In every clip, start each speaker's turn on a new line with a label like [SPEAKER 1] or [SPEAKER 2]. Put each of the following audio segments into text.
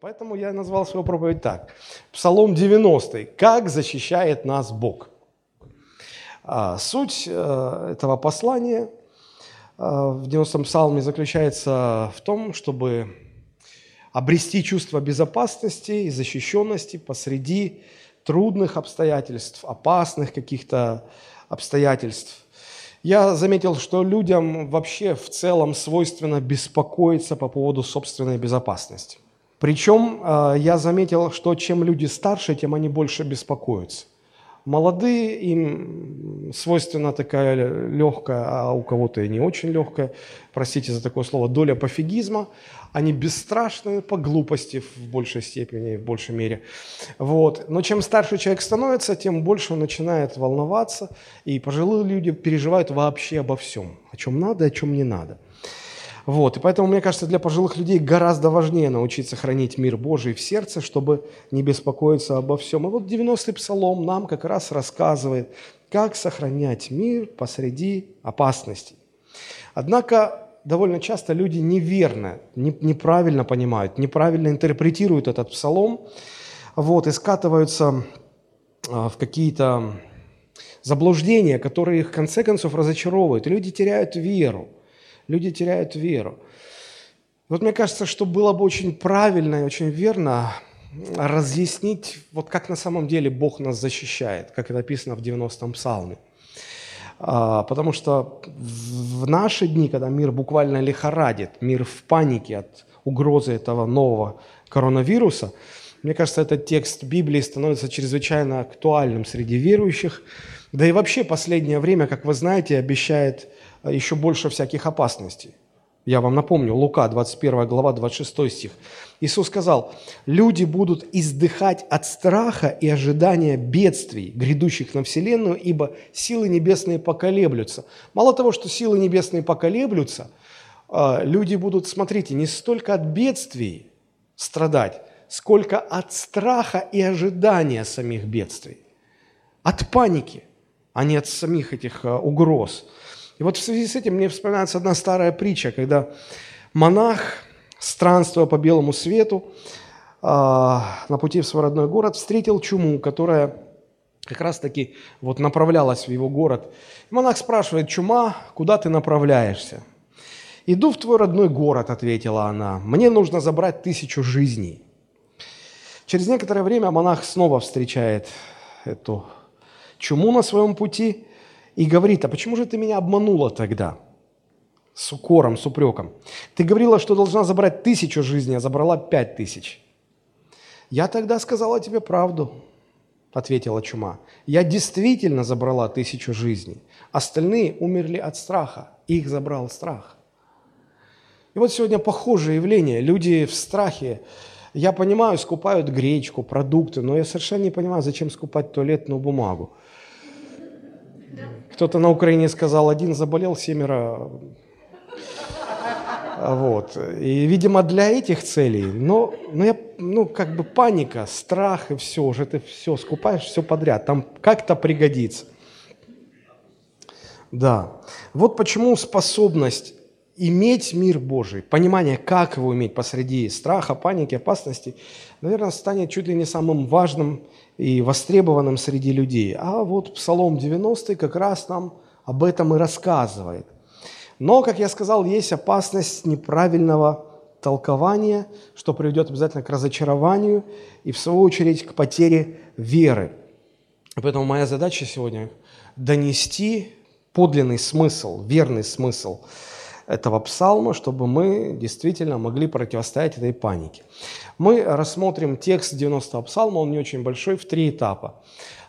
[SPEAKER 1] Поэтому я назвал свою проповедь так. Псалом 90. Как защищает нас Бог? А, суть э, этого послания э, в 90-м псалме заключается в том, чтобы обрести чувство безопасности и защищенности посреди трудных обстоятельств, опасных каких-то обстоятельств. Я заметил, что людям вообще в целом свойственно беспокоиться по поводу собственной безопасности. Причем э, я заметил, что чем люди старше, тем они больше беспокоятся. Молодые, им свойственна такая легкая, а у кого-то и не очень легкая, простите за такое слово, доля пофигизма. Они бесстрашные по глупости в большей степени, в большей мере. Вот. Но чем старше человек становится, тем больше он начинает волноваться, и пожилые люди переживают вообще обо всем, о чем надо, о чем не надо. Вот. И поэтому, мне кажется, для пожилых людей гораздо важнее научиться хранить мир Божий в сердце, чтобы не беспокоиться обо всем. И вот 90-й псалом нам как раз рассказывает, как сохранять мир посреди опасностей. Однако довольно часто люди неверно, неправильно понимают, неправильно интерпретируют этот псалом, вот, и скатываются а, в какие-то заблуждения, которые их в конце концов разочаровывают. Люди теряют веру люди теряют веру. Вот мне кажется, что было бы очень правильно и очень верно разъяснить, вот как на самом деле Бог нас защищает, как это написано в 90-м псалме. А, потому что в наши дни, когда мир буквально лихорадит, мир в панике от угрозы этого нового коронавируса, мне кажется, этот текст Библии становится чрезвычайно актуальным среди верующих. Да и вообще последнее время, как вы знаете, обещает еще больше всяких опасностей. Я вам напомню, Лука, 21 глава, 26 стих. Иисус сказал, люди будут издыхать от страха и ожидания бедствий, грядущих на вселенную, ибо силы небесные поколеблются. Мало того, что силы небесные поколеблются, а, люди будут, смотрите, не столько от бедствий страдать, сколько от страха и ожидания самих бедствий. От паники, а не от самих этих а, угроз. И вот в связи с этим мне вспоминается одна старая притча, когда монах, странствуя по белому свету, а, на пути в свой родной город, встретил чуму, которая как раз-таки вот направлялась в его город. Монах спрашивает, чума, куда ты направляешься? «Иду в твой родной город», — ответила она. «Мне нужно забрать тысячу жизней». Через некоторое время монах снова встречает эту чуму на своем пути и говорит, а почему же ты меня обманула тогда? С укором, с упреком. Ты говорила, что должна забрать тысячу жизней, а забрала пять тысяч. Я тогда сказала тебе правду, ответила чума. Я действительно забрала тысячу жизней. Остальные умерли от страха. Их забрал страх. И вот сегодня похожее явление. Люди в страхе. Я понимаю, скупают гречку, продукты, но я совершенно не понимаю, зачем скупать туалетную бумагу. Кто-то на Украине сказал, один заболел, семеро. Вот. И, видимо, для этих целей, но, но я, ну, как бы паника, страх и все, уже ты все скупаешь, все подряд, там как-то пригодится. Да. Вот почему способность иметь мир Божий, понимание, как его иметь посреди страха, паники, опасности, наверное, станет чуть ли не самым важным и востребованным среди людей. А вот Псалом 90 как раз нам об этом и рассказывает. Но, как я сказал, есть опасность неправильного толкования, что приведет обязательно к разочарованию и, в свою очередь, к потере веры. Поэтому моя задача сегодня – донести подлинный смысл, верный смысл этого псалма, чтобы мы действительно могли противостоять этой панике. Мы рассмотрим текст 90-го псалма, он не очень большой, в три этапа.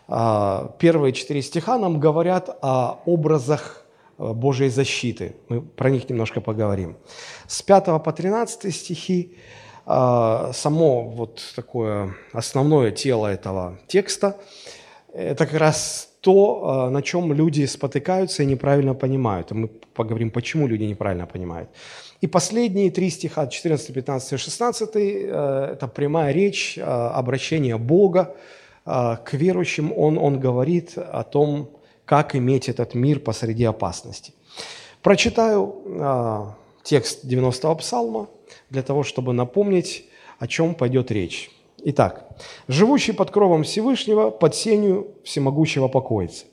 [SPEAKER 1] А, первые четыре стиха нам говорят о образах э, Божьей защиты. Мы про них немножко поговорим. С 5 по 13 стихи а, само вот такое основное тело этого текста – это как раз то, а, на чем люди спотыкаются и неправильно понимают. И мы поговорим, почему люди неправильно понимают. И последние три стиха, 14, 15 и 16, э, это прямая речь, э, обращение Бога э, к верующим. Он, он говорит о том, как иметь этот мир посреди опасности. Прочитаю текст 90-го псалма для того, чтобы напомнить о чем пойдет речь. Итак, живущий под кровом Всевышнего, под сенью всемогущего покоится.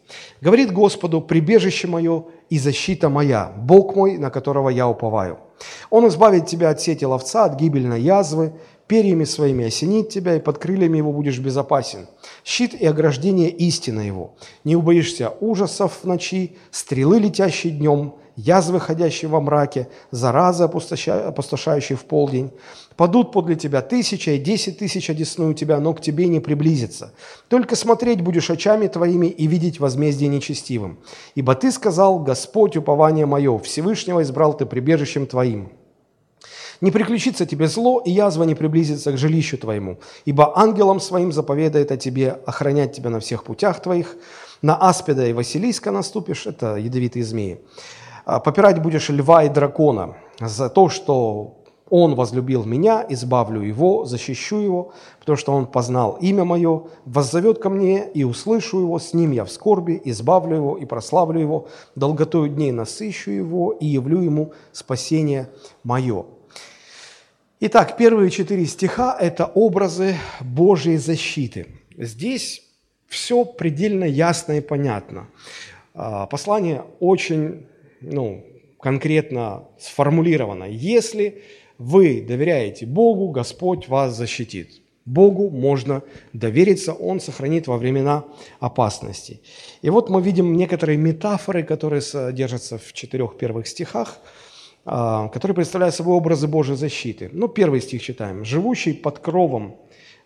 [SPEAKER 1] Говорит Господу, прибежище мое и защита моя, Бог мой, на которого я уповаю. Он избавит тебя от сети ловца, от гибельной язвы, перьями своими осенит тебя, и под крыльями его будешь безопасен. Щит и ограждение истина его. Не убоишься ужасов в ночи, стрелы, летящие днем, язвы, ходящие во мраке, заразы, опустошающие в полдень. Падут подле тебя тысяча и десять тысяч одесную тебя, но к тебе не приблизится. Только смотреть будешь очами твоими и видеть возмездие нечестивым. Ибо ты сказал, Господь, упование мое, Всевышнего избрал ты прибежищем твоим. Не приключится тебе зло, и язва не приблизится к жилищу твоему, ибо ангелом своим заповедает о тебе охранять тебя на всех путях твоих. На аспида и Василиска наступишь, это ядовитые змеи. А, попирать будешь льва и дракона за то, что он возлюбил меня, избавлю его, защищу его, потому что он познал имя мое, воззовет ко мне и услышу его, с ним я в скорби, избавлю его и прославлю его, долготою дней насыщу его и явлю ему спасение мое». Итак, первые четыре стиха – это образы Божьей защиты. Здесь все предельно ясно и понятно. А, послание очень ну, конкретно сформулировано. Если вы доверяете Богу, Господь вас защитит. Богу можно довериться, Он сохранит во времена опасности. И вот мы видим некоторые метафоры, которые содержатся в четырех первых стихах, а, которые представляют собой образы Божьей защиты. Ну, первый стих читаем. «Живущий под кровом,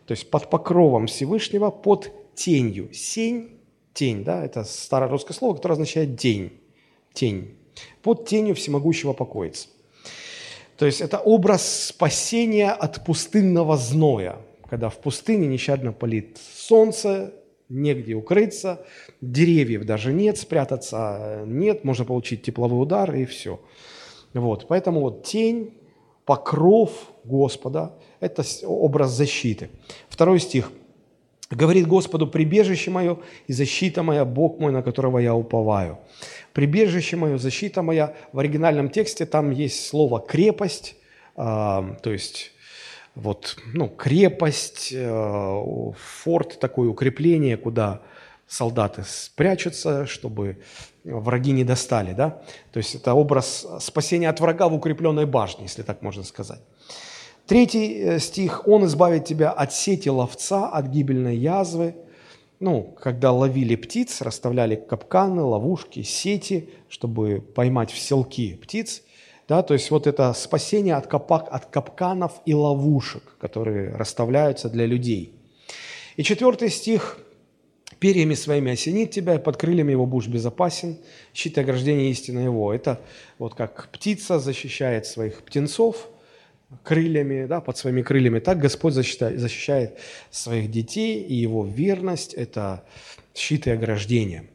[SPEAKER 1] то есть под покровом Всевышнего, под тенью». Сень, тень, да, это старорусское слово, которое означает день, тень под тенью всемогущего покоится. То есть это образ спасения от пустынного зноя, когда в пустыне нещадно палит солнце, негде укрыться, деревьев даже нет, спрятаться нет, можно получить тепловой удар и все. Вот, поэтому вот тень, покров Господа – это образ защиты. Второй стих. Говорит Господу, прибежище мое и защита моя, Бог мой, на которого я уповаю прибежище мое, защита моя. В оригинальном тексте там есть слово «крепость», а, то есть вот, ну, крепость, э, форт, такое укрепление, куда солдаты спрячутся, чтобы враги не достали, да? То есть это образ спасения от врага в укрепленной башне, если так можно сказать. Третий э, стих. «Он избавит тебя от сети ловца, от гибельной язвы, ну, когда ловили птиц, расставляли капканы, ловушки, сети, чтобы поймать в селки птиц. Да, то есть вот это спасение от, капак, от капканов и ловушек, которые расставляются для людей. И четвертый стих. «Перьями своими осенит тебя, и под крыльями его будешь безопасен, щит и ограждение истины его». Это вот как птица защищает своих птенцов – крыльями, да, под своими крыльями. Так Господь защищает, защищает своих детей, и его верность – это щит и ограждение.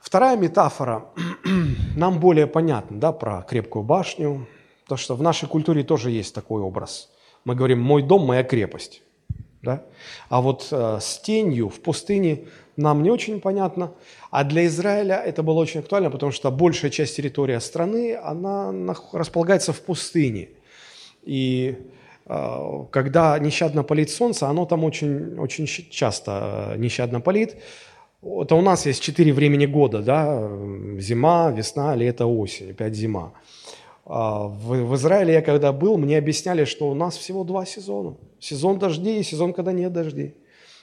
[SPEAKER 1] Вторая метафора нам более понятна, да, про крепкую башню, то что в нашей культуре тоже есть такой образ. Мы говорим «мой дом, моя крепость». Да? А вот э, с тенью в пустыне нам не очень понятно. А для Израиля это было очень актуально, потому что большая часть территории страны, она располагается в пустыне – и а, когда нещадно палит солнце, оно там очень, очень часто э, нещадно палит. Это у нас есть четыре времени года, да, зима, весна, лето, осень, опять зима. А, в, в Израиле я когда был, мне объясняли, что у нас всего два сезона. Сезон дождей и сезон, когда нет дождей.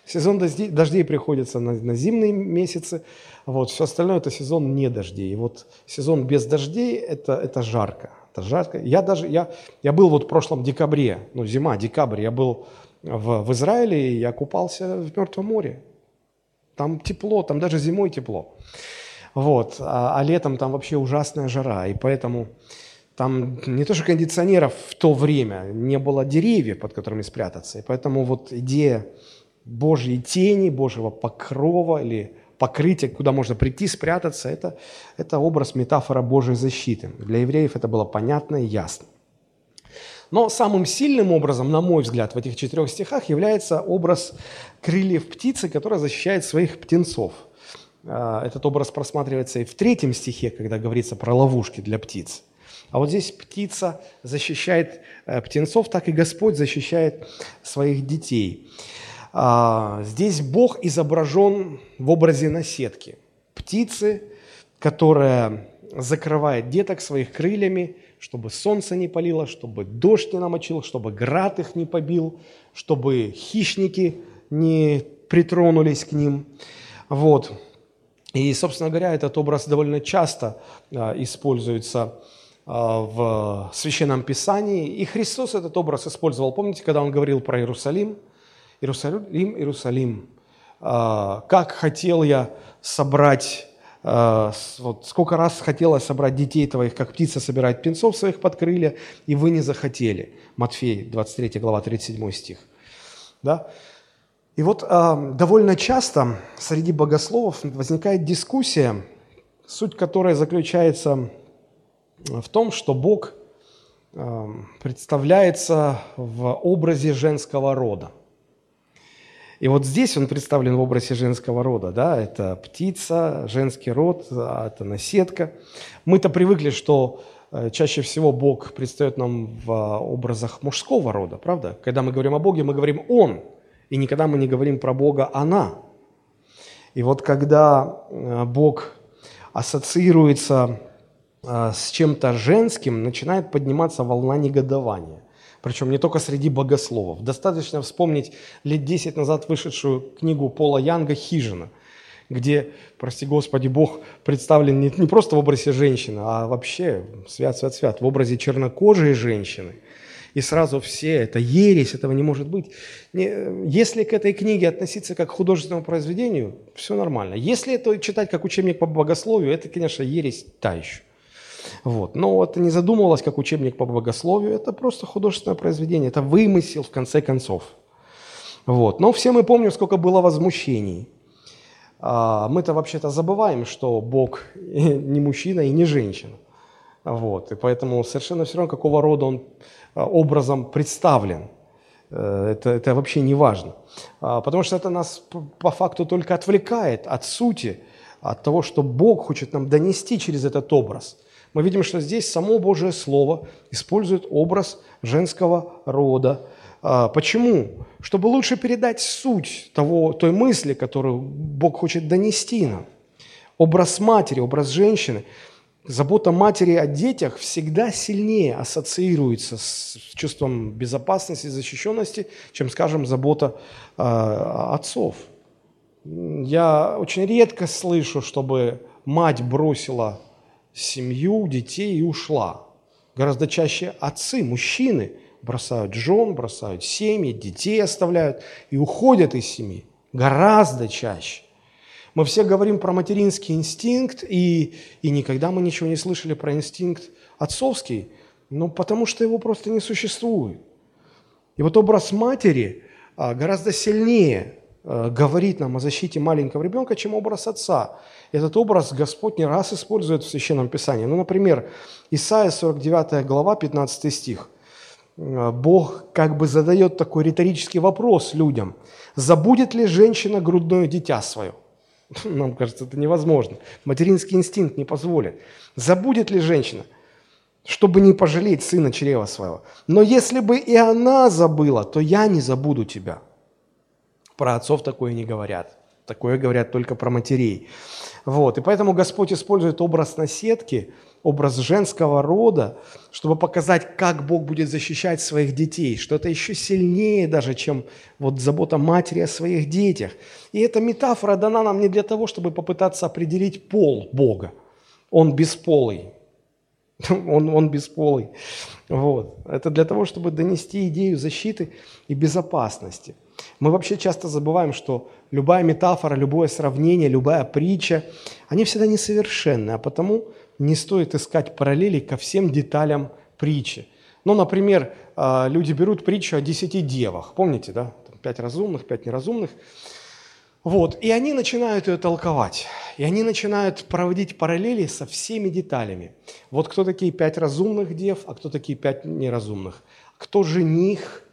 [SPEAKER 1] Сезон дождей, дождей приходится на, на зимние месяцы, вот, все остальное это сезон не дождей. И вот сезон без дождей это, это жарко, это жарко. Я даже, я, я был вот в прошлом декабре, ну зима, декабрь, я был в, в Израиле, и я купался в Мертвом море. Там тепло, там даже зимой тепло. Вот, а, а летом там вообще ужасная жара, и поэтому там не то что кондиционеров в то время, не было деревьев, под которыми спрятаться, и поэтому вот идея Божьей тени, Божьего покрова или покрытие, куда можно прийти, спрятаться, это, это образ, метафора Божьей защиты. Для евреев это было понятно и ясно. Но самым сильным образом, на мой взгляд, в этих четырех стихах является образ крыльев птицы, которая защищает своих птенцов. А, этот образ просматривается и в третьем стихе, когда говорится про ловушки для птиц. А вот здесь птица защищает э, птенцов, так и Господь защищает своих детей. А, здесь Бог изображен в образе наседки. Птицы, которая закрывает деток своих крыльями, чтобы солнце не палило, чтобы дождь не намочил, чтобы град их не побил, чтобы хищники не притронулись к ним. Вот. И, собственно говоря, этот образ довольно часто а, используется а, в Священном Писании. И Христос этот образ использовал. Помните, когда Он говорил про Иерусалим? Иерусалим, Иерусалим, а, как хотел я собрать а, вот сколько раз хотелось собрать детей твоих, как птица собирает птенцов своих под крылья, и вы не захотели. Матфей, 23 глава, 37 стих. Да? И вот э, довольно часто среди богословов возникает дискуссия, суть которой заключается в том, что Бог представляется в образе женского рода. И вот здесь он представлен в образе женского рода, да, это птица, женский род, а это наседка. Мы-то привыкли, что э, чаще всего Бог предстает нам в образах мужского рода, правда? Когда мы говорим о Боге, мы говорим «Он», и никогда мы не говорим про Бога «Она». И вот когда э, Бог ассоциируется э, с чем-то женским, начинает подниматься волна негодования – причем не только среди богословов. Достаточно вспомнить лет 10 назад вышедшую книгу Пола Янга «Хижина», где, прости Господи, Бог представлен не, не просто в образе женщины, а вообще, свят, свят, свят, в образе чернокожей женщины. И сразу все, это ересь, этого не может быть. Не, если к этой книге относиться как к художественному произведению, все нормально. Если это читать как учебник по богословию, это, конечно, ересь та еще. Вот. Но это не задумывалось как учебник по богословию, это просто художественное произведение, это вымысел в конце концов. Вот. Но все мы помним, сколько было возмущений. А, мы-то вообще-то забываем, что Бог не мужчина и не женщина. Вот. И поэтому совершенно все равно, какого рода он а, образом представлен. Э, это, это вообще не важно. А, потому что это нас по факту только отвлекает от сути, от того, что Бог хочет нам донести через этот образ – мы видим, что здесь само Божие Слово использует образ женского рода. А, почему? Чтобы лучше передать суть того, той мысли, которую Бог хочет донести нам. Образ матери, образ женщины. Забота матери о детях всегда сильнее ассоциируется с чувством безопасности защищенности, чем, скажем, забота э, отцов. Я очень редко слышу, чтобы мать бросила семью, детей и ушла. Гораздо чаще отцы, мужчины бросают жен, бросают семьи, детей оставляют и уходят из семьи. Гораздо чаще. Мы все говорим про материнский инстинкт, и, и никогда мы ничего не слышали про инстинкт отцовский, ну, потому что его просто не существует. И вот образ матери а, гораздо сильнее говорит нам о защите маленького ребенка, чем образ отца. Этот образ Господь не раз использует в Священном Писании. Ну, например, Исайя 49 глава, 15 стих. Э, Бог как бы задает такой риторический вопрос людям. Забудет ли женщина грудное дитя свое? Нам кажется, это невозможно. Материнский инстинкт не позволит. Забудет ли женщина, чтобы не пожалеть сына чрева своего? Но если бы и она забыла, то я не забуду тебя. Про отцов такое не говорят. Такое говорят только про матерей. Вот. И поэтому Господь использует образ наседки, образ женского рода, чтобы показать, как Бог будет защищать своих детей, что это еще сильнее даже, чем вот забота матери о своих детях. И эта метафора дана нам не для того, чтобы попытаться определить пол Бога. Он бесполый. Он, он бесполый. Вот. Это для того, чтобы донести идею защиты и безопасности. Мы вообще часто забываем, что любая метафора, любое сравнение, любая притча, они всегда несовершенны, а потому не стоит искать параллели ко всем деталям притчи. Ну, например, а, люди берут притчу о десяти девах, помните, да? Пять разумных, пять неразумных. Вот, и они начинают ее толковать, и они начинают проводить параллели со всеми деталями. Вот кто такие пять разумных дев, а кто такие пять неразумных? Кто жених,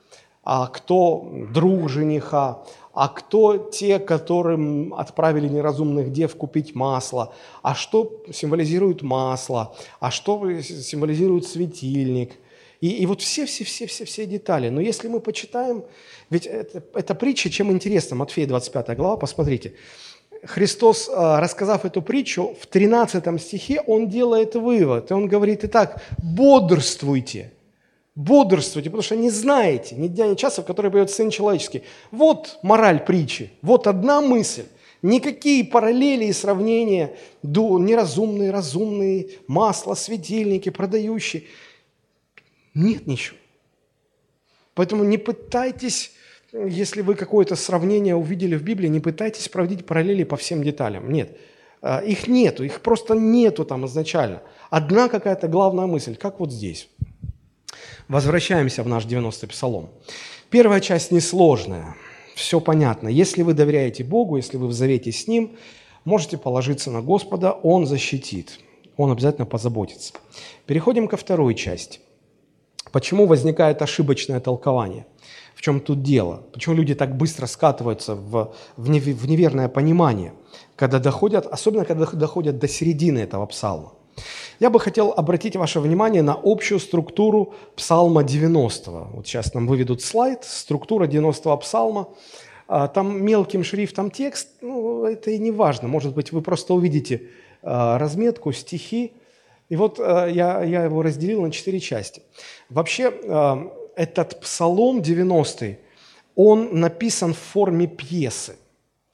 [SPEAKER 1] а кто друг жениха, а кто те, которым отправили неразумных дев купить масло, а что символизирует масло, а что символизирует светильник. И, и вот все-все-все-все-все детали. Но если мы почитаем, ведь это, это притча, чем интересна, Матфея 25 глава, посмотрите. Христос, а, рассказав эту притчу, в 13 стихе он делает вывод, и он говорит, итак, бодрствуйте – бодрствуйте, потому что не знаете ни дня, ни часа, в который придет Сын Человеческий. Вот мораль притчи, вот одна мысль. Никакие параллели и сравнения, неразумные, разумные, масло, светильники, продающие. Нет ничего. Поэтому не пытайтесь, если вы какое-то сравнение увидели в Библии, не пытайтесь проводить параллели по всем деталям. Нет. А, их нету, их просто нету там изначально. Одна какая-то главная мысль, как вот здесь. Возвращаемся в наш 90-й псалом. Первая часть несложная, все понятно. Если вы доверяете Богу, если вы в завете с Ним, можете положиться на Господа, Он защитит, Он обязательно позаботится. Переходим ко второй части. Почему возникает ошибочное толкование? В чем тут дело? Почему люди так быстро скатываются в, в неверное понимание, когда доходят, особенно когда доходят до середины этого псалма? Я бы хотел обратить ваше внимание на общую структуру Псалма 90. Вот сейчас нам выведут слайд, структура 90-го Псалма. А, там мелким шрифтом текст, ну, это и не важно. Может быть, вы просто увидите а, разметку, стихи. И вот а, я, я его разделил на четыре части. Вообще, этот Псалом 90 он написан в форме пьесы.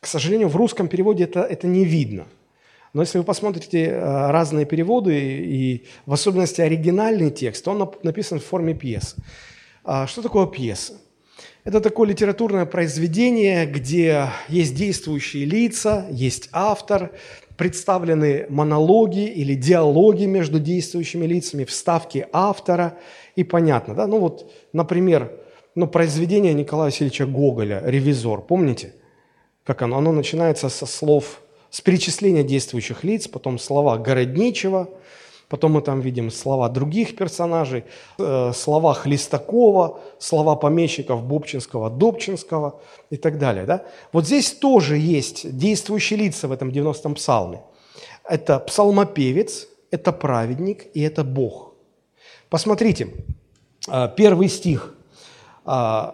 [SPEAKER 1] К сожалению, в русском переводе это, это не видно – но если вы посмотрите э, разные переводы, и в особенности оригинальный текст, он написан в форме пьесы. А что такое пьеса? Это такое литературное произведение, где есть действующие лица, есть автор, представлены монологи или диалоги между действующими лицами, вставки автора, и понятно, да? Ну вот, например, ну, произведение Николая Васильевича Гоголя «Ревизор», помните? Как оно? Оно начинается со слов с перечисления действующих лиц, потом слова Городничего, потом мы там видим слова других персонажей, э, слова Хлестакова, слова помещиков Бобчинского, Добчинского и так далее. Да? Вот здесь тоже есть действующие лица в этом 90-м псалме. Это псалмопевец, это праведник и это Бог. Посмотрите, э, первый стих. Э,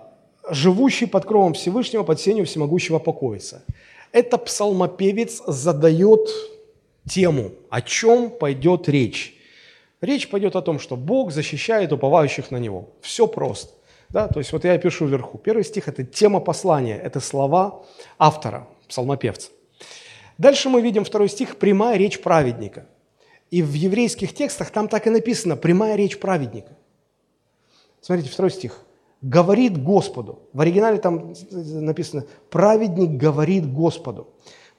[SPEAKER 1] «Живущий под кровом Всевышнего, под сенью всемогущего покоится». Это псалмопевец задает тему, о чем пойдет речь. Речь пойдет о том, что Бог защищает уповающих на Него. Все просто. Да? То есть вот я пишу вверху. Первый стих – это тема послания, это слова автора, псалмопевца. Дальше мы видим второй стих – прямая речь праведника. И в еврейских текстах там так и написано – прямая речь праведника. Смотрите, второй стих говорит Господу. В оригинале там написано «праведник говорит Господу».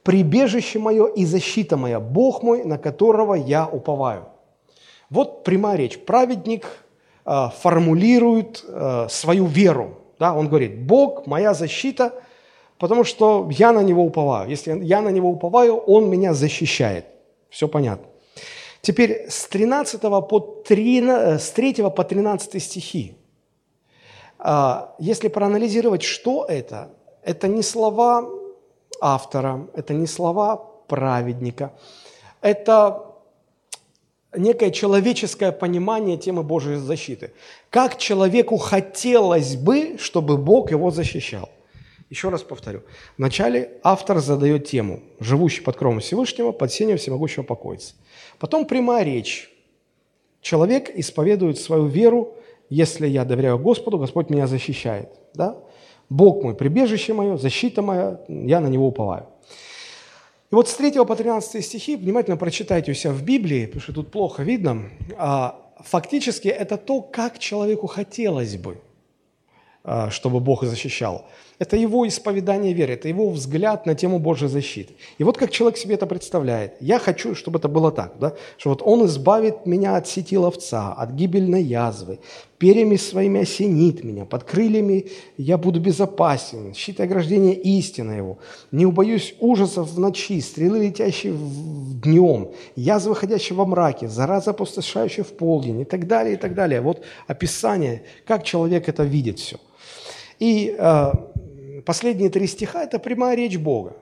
[SPEAKER 1] «Прибежище мое и защита моя, Бог мой, на которого я уповаю». Вот прямая речь. Праведник э, формулирует э, свою веру. Да? Он говорит, Бог – моя защита, потому что я на Него уповаю. Если я на Него уповаю, Он меня защищает. Все понятно. Теперь с, 13 по 3, с 3 по 13 стихи если проанализировать, что это, это не слова автора, это не слова праведника, это некое человеческое понимание темы Божьей защиты. Как человеку хотелось бы, чтобы Бог его защищал. Еще раз повторю. Вначале автор задает тему «Живущий под кровом Всевышнего, под сенью всемогущего покоится». Потом прямая речь. Человек исповедует свою веру если я доверяю Господу, Господь меня защищает. Да? Бог мой, прибежище мое, защита моя, я на Него уповаю. И вот с 3 по 13 стихи внимательно прочитайте у себя в Библии, потому что тут плохо видно. А, фактически это то, как человеку хотелось бы, а, чтобы Бог защищал. Это его исповедание веры, это его взгляд на тему Божьей защиты. И вот как человек себе это представляет. Я хочу, чтобы это было так, да? что вот он избавит меня от сети ловца, от гибельной язвы, перьями своими осенит меня, под крыльями я буду безопасен, щит и ограждение истина его. Не убоюсь ужасов в ночи, стрелы, летящие в днем, язвы, ходящие во мраке, зараза, опустошающая в полдень и так далее, и так далее. Вот описание, как человек это видит все – И э, последние три стиха – это прямая речь Бога.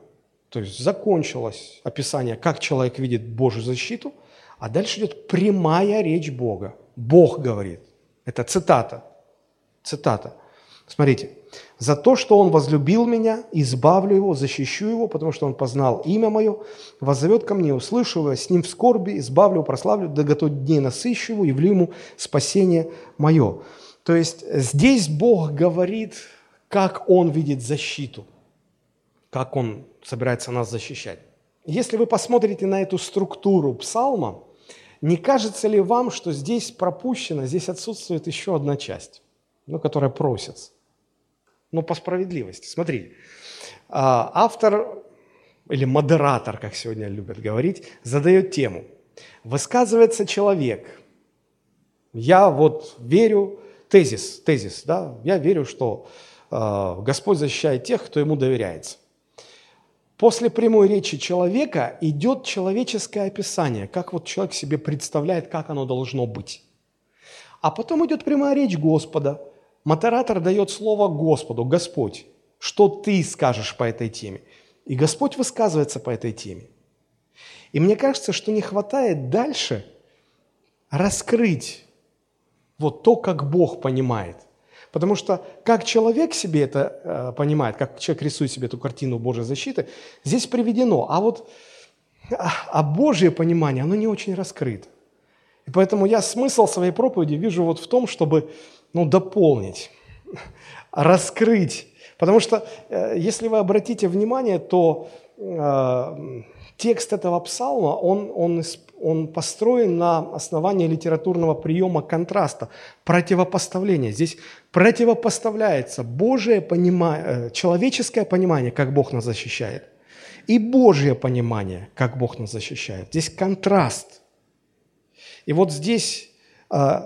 [SPEAKER 1] То есть закончилось описание, как человек видит Божью защиту, а дальше идет прямая речь Бога. Бог говорит. Это цитата. Цитата. Смотрите. «За то, что Он возлюбил меня, избавлю Его, защищу Его, потому что Он познал имя Мое, воззовет ко мне, услышу Его, с Ним в скорби, избавлю, прославлю, до готов дней насыщу Его, явлю Ему спасение Мое». То есть здесь Бог говорит, как Он видит защиту, как Он собирается нас защищать. Если вы посмотрите на эту структуру псалма, не кажется ли вам, что здесь пропущено, здесь отсутствует еще одна часть, ну, которая просится? Ну, по справедливости. Смотри, а, автор или модератор, как сегодня любят говорить, задает тему. Высказывается человек. Я вот верю, тезис, тезис, да, я верю, что Господь защищает тех, кто ему доверяется. После прямой речи человека идет человеческое описание, как вот человек себе представляет, как оно должно быть. А потом идет прямая речь Господа. Моторатор дает слово Господу, Господь, что ты скажешь по этой теме? И Господь высказывается по этой теме. И мне кажется, что не хватает дальше раскрыть вот то, как Бог понимает. Потому что как человек себе это э, понимает, как человек рисует себе эту картину Божьей защиты, здесь приведено. А вот а, а Божье понимание, оно не очень раскрыто. И поэтому я смысл своей проповеди вижу вот в том, чтобы ну, дополнить, раскрыть. Потому что, э, если вы обратите внимание, то э, текст этого псалма, он, он, он построен на основании литературного приема контраста, противопоставления. Здесь противопоставляется Божие понимание, э, человеческое понимание, как Бог нас защищает, и Божье понимание, как Бог нас защищает. Здесь контраст. И вот здесь э,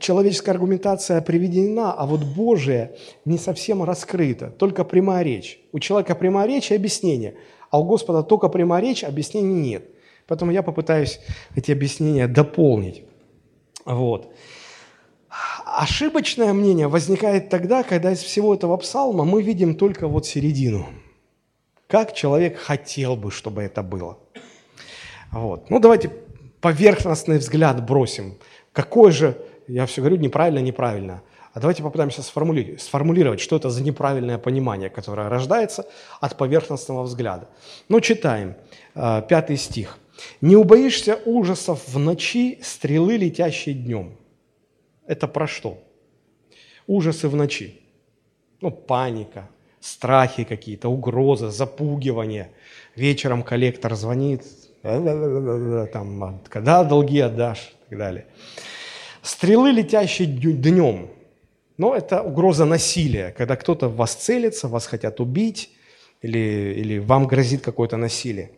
[SPEAKER 1] человеческая аргументация приведена, а вот Божие не совсем раскрыто, только прямая речь. У человека прямая речь и объяснение – а у Господа только прямая речь, объяснений нет. Поэтому я попытаюсь эти объяснения дополнить. Вот. Ошибочное мнение возникает тогда, когда из всего этого псалма мы видим только вот середину. Как человек хотел бы, чтобы это было. Вот. Ну, давайте поверхностный взгляд бросим. Какой же, я все говорю неправильно, неправильно – а давайте попытаемся сформулировать, сформулировать, что это за неправильное понимание, которое рождается от поверхностного взгляда. Ну, читаем, э, пятый стих. «Не убоишься ужасов в ночи, стрелы, летящие днем». Это про что? Ужасы в ночи. Ну, паника, страхи какие-то, угрозы, запугивание. Вечером коллектор звонит, там, когда долги отдашь и так далее. Стрелы, летящие днем. Но это угроза насилия, когда кто-то в вас целится, вас хотят убить, или, или вам грозит какое-то насилие.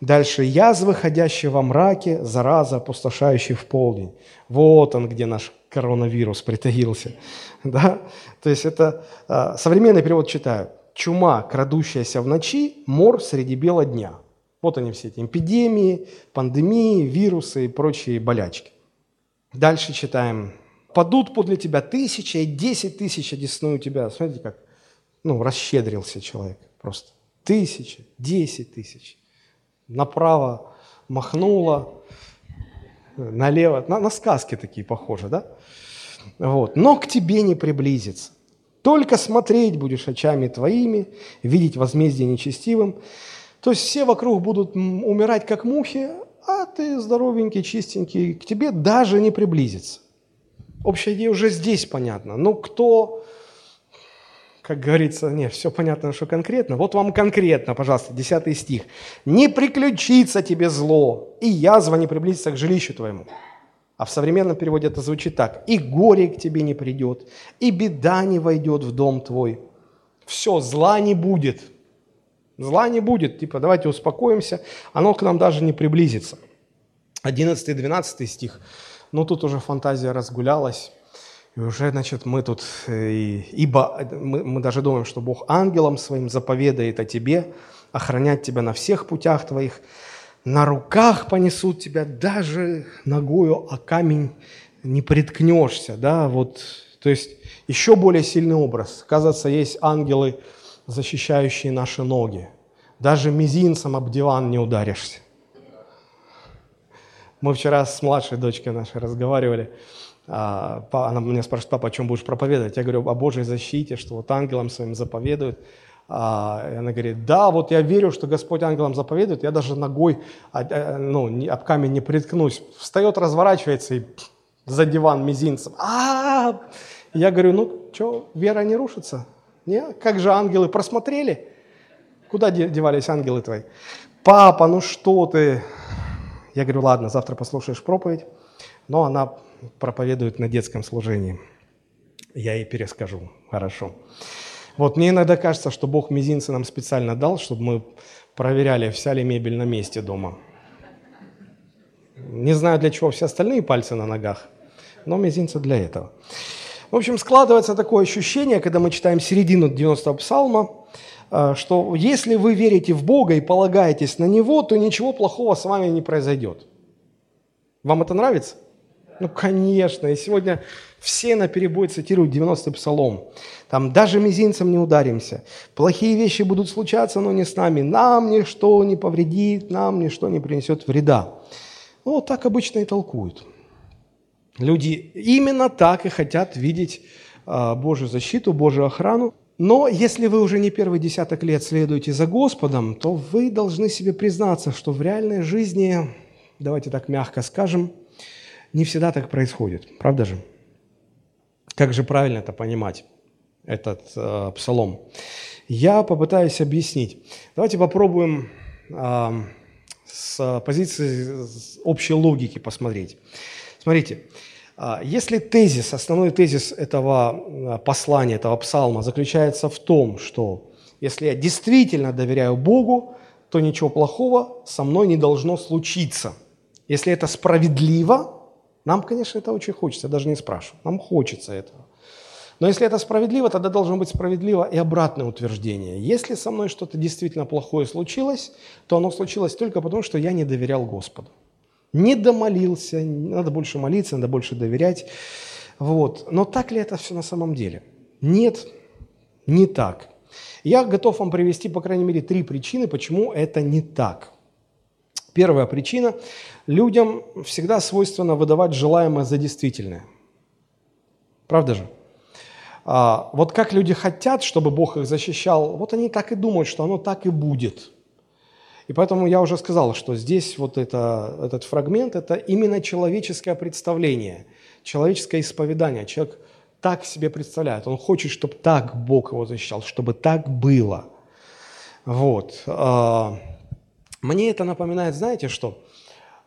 [SPEAKER 1] Дальше язвы, ходящие во мраке, зараза, опустошающая в полдень. Вот он, где наш коронавирус притаился. Да? То есть это а, современный перевод читаю. Чума, крадущаяся в ночи, мор среди бела дня. Вот они все эти эпидемии, пандемии, вирусы и прочие болячки. Дальше читаем падут подле тебя тысяча и десять тысяч одесную тебя. Смотрите, как ну, расщедрился человек просто. Тысяча, десять тысяч. Направо махнуло, налево. На, на сказки такие похожи, да? Вот. Но к тебе не приблизится. Только смотреть будешь очами твоими, видеть возмездие нечестивым. То есть все вокруг будут умирать, как мухи, а ты здоровенький, чистенький, к тебе даже не приблизится. Общая идея уже здесь понятна. Но кто, как говорится, не, все понятно, что конкретно. Вот вам конкретно, пожалуйста, 10 стих. «Не приключится тебе зло, и язва не приблизится к жилищу твоему». А в современном переводе это звучит так. «И горе к тебе не придет, и беда не войдет в дом твой». Все, зла не будет. Зла не будет. Типа, давайте успокоимся, оно к нам даже не приблизится. 11 и 12 стих – но тут уже фантазия разгулялась, и уже, значит, мы тут, э, ибо мы, мы даже думаем, что Бог ангелом своим заповедает о тебе, охранять тебя на всех путях твоих, на руках понесут тебя, даже ногою о камень не приткнешься, да, вот То есть еще более сильный образ. Оказывается, есть ангелы, защищающие наши ноги. Даже мизинцем об диван не ударишься. Мы вчера с младшей дочкой нашей разговаривали. А, она меня спрашивает, папа, о чем будешь проповедовать? Я говорю, о Божьей защите, что вот ангелам своим заповедуют. А, и она говорит, да, вот я верю, что Господь ангелам заповедует, я даже ногой ну, об камень не приткнусь. Встает, разворачивается и за диван мизинцем. А, -а, -а! Я говорю, ну что, вера не рушится? Не? Как же ангелы просмотрели? Куда девались ангелы твои? Папа, ну что ты? Я говорю, ладно, завтра послушаешь проповедь. Но она проповедует на детском служении. Я ей перескажу. Хорошо. Вот мне иногда кажется, что Бог мизинцы нам специально дал, чтобы мы проверяли, вся ли мебель на месте дома. Не знаю, для чего все остальные пальцы на ногах, но мизинцы для этого. В общем, складывается такое ощущение, когда мы читаем середину 90-го псалма, что если вы верите в Бога и полагаетесь на Него, то ничего плохого с вами не произойдет. Вам это нравится? Ну, конечно. И сегодня все на перебой цитируют 90-й псалом. Там даже мизинцем не ударимся. Плохие вещи будут случаться, но не с нами. Нам ничто не повредит, нам ничто не принесет вреда. Ну, вот так обычно и толкуют. Люди именно так и хотят видеть а, Божью защиту, Божью охрану. Но если вы уже не первый десяток лет следуете за Господом, то вы должны себе признаться, что в реальной жизни, давайте так мягко скажем, не всегда так происходит. Правда же? Как же правильно это понимать, этот э, псалом? Я попытаюсь объяснить. Давайте попробуем э, с позиции общей логики посмотреть. Смотрите, если тезис, основной тезис этого э, послания, этого псалма заключается в том, что если я действительно доверяю Богу, то ничего плохого со мной не должно случиться. Если это справедливо, нам, конечно, это очень хочется, я даже не спрашиваю. Нам хочется этого. Но если это справедливо, тогда должно быть справедливо и обратное утверждение. Если со мной что-то действительно плохое случилось, то оно случилось только потому, что я не доверял Господу. Не домолился, надо больше молиться, надо больше доверять. Вот. Но так ли это все на самом деле? Нет, не так. Я готов вам привести, по крайней мере, три причины, почему это не так. Первая причина – людям всегда свойственно выдавать желаемое за действительное. Правда же? А, вот как люди хотят, чтобы Бог их защищал, вот они так и думают, что оно так и будет. И поэтому я уже сказал, что здесь вот это, этот фрагмент – это именно человеческое представление, человеческое исповедание. Человек так себе представляет, он хочет, чтобы так Бог его защищал, чтобы так было. Вот. А, мне это напоминает, знаете что?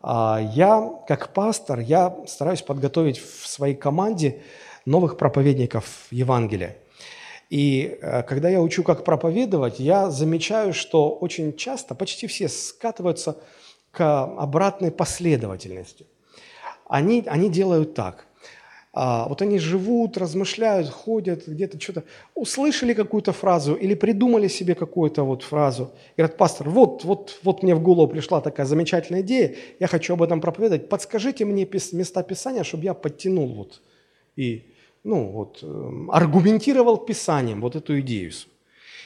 [SPEAKER 1] А, я, как пастор, я стараюсь подготовить в своей команде новых проповедников Евангелия. И э, когда я учу, как проповедовать, я замечаю, что очень часто, почти все скатываются к обратной последовательности. Они, они делают так. А, вот они живут, размышляют, ходят, где-то что-то, услышали какую-то фразу или придумали себе какую-то вот фразу. И говорят, пастор, вот, вот, вот мне в голову пришла такая замечательная идея, я хочу об этом проповедовать, подскажите мне места Писания, чтобы я подтянул вот и ну, вот, эм, аргументировал Писанием вот эту идею.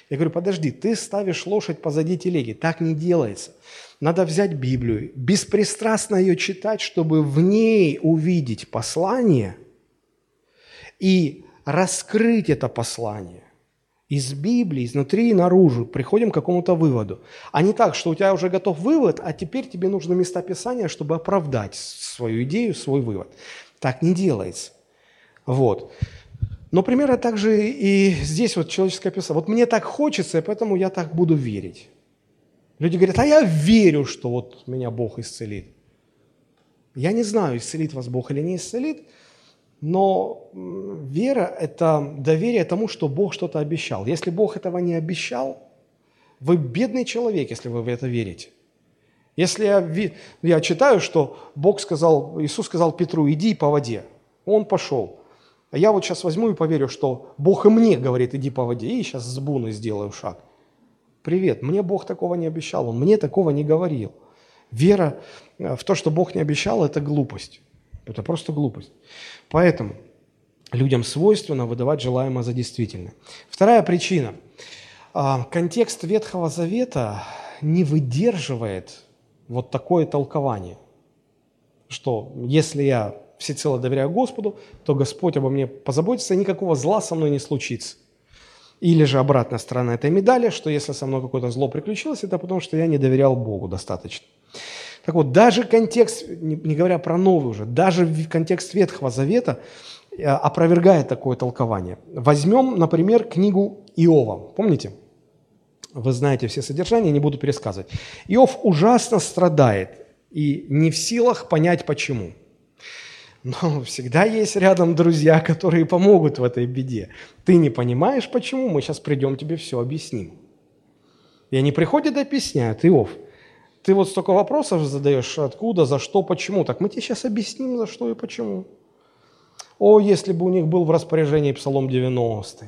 [SPEAKER 1] Я говорю, подожди, ты ставишь лошадь позади телеги, так не делается. Надо взять Библию, беспристрастно ее читать, чтобы в ней увидеть послание – и раскрыть это послание из Библии, изнутри и наружу, приходим к какому-то выводу. А не так, что у тебя уже готов вывод, а теперь тебе нужно места Писания, чтобы оправдать свою идею, свой вывод. Так не делается. Вот. Но примерно так же и здесь вот человеческое писание. Вот мне так хочется, и поэтому я так буду верить. Люди говорят, а я верю, что вот меня Бог исцелит. Я не знаю, исцелит вас Бог или не исцелит, но вера – это доверие тому, что Бог что-то обещал. Если Бог этого не обещал, вы бедный человек, если вы в это верите. Если я, я читаю, что Бог сказал, Иисус сказал Петру, иди по воде. Он пошел. А я вот сейчас возьму и поверю, что Бог и мне говорит, иди по воде, и сейчас с буны сделаю шаг. Привет, мне Бог такого не обещал, Он мне такого не говорил. Вера в то, что Бог не обещал, это глупость. Это просто глупость. Поэтому людям свойственно выдавать желаемое за действительное. Вторая причина. А, контекст Ветхого Завета не выдерживает вот такое толкование, что если я всецело доверяю Господу, то Господь обо мне позаботится, и никакого зла со мной не случится. Или же обратная сторона этой медали, что если со мной какое-то зло приключилось, это потому, что я не доверял Богу достаточно. Так вот, даже контекст, не говоря про новый уже, даже контекст Ветхого Завета э, опровергает такое толкование. Возьмем, например, книгу Иова. Помните? Вы знаете все содержания, не буду пересказывать. Иов ужасно страдает и не в силах понять, почему – но всегда есть рядом друзья, которые помогут в этой беде. Ты не понимаешь, почему? Мы сейчас придем тебе все объясним. И они приходят и объясняют, Иов, ты вот столько вопросов задаешь, откуда, за что, почему. Так мы тебе сейчас объясним, за что и почему. О, если бы у них был в распоряжении Псалом 90.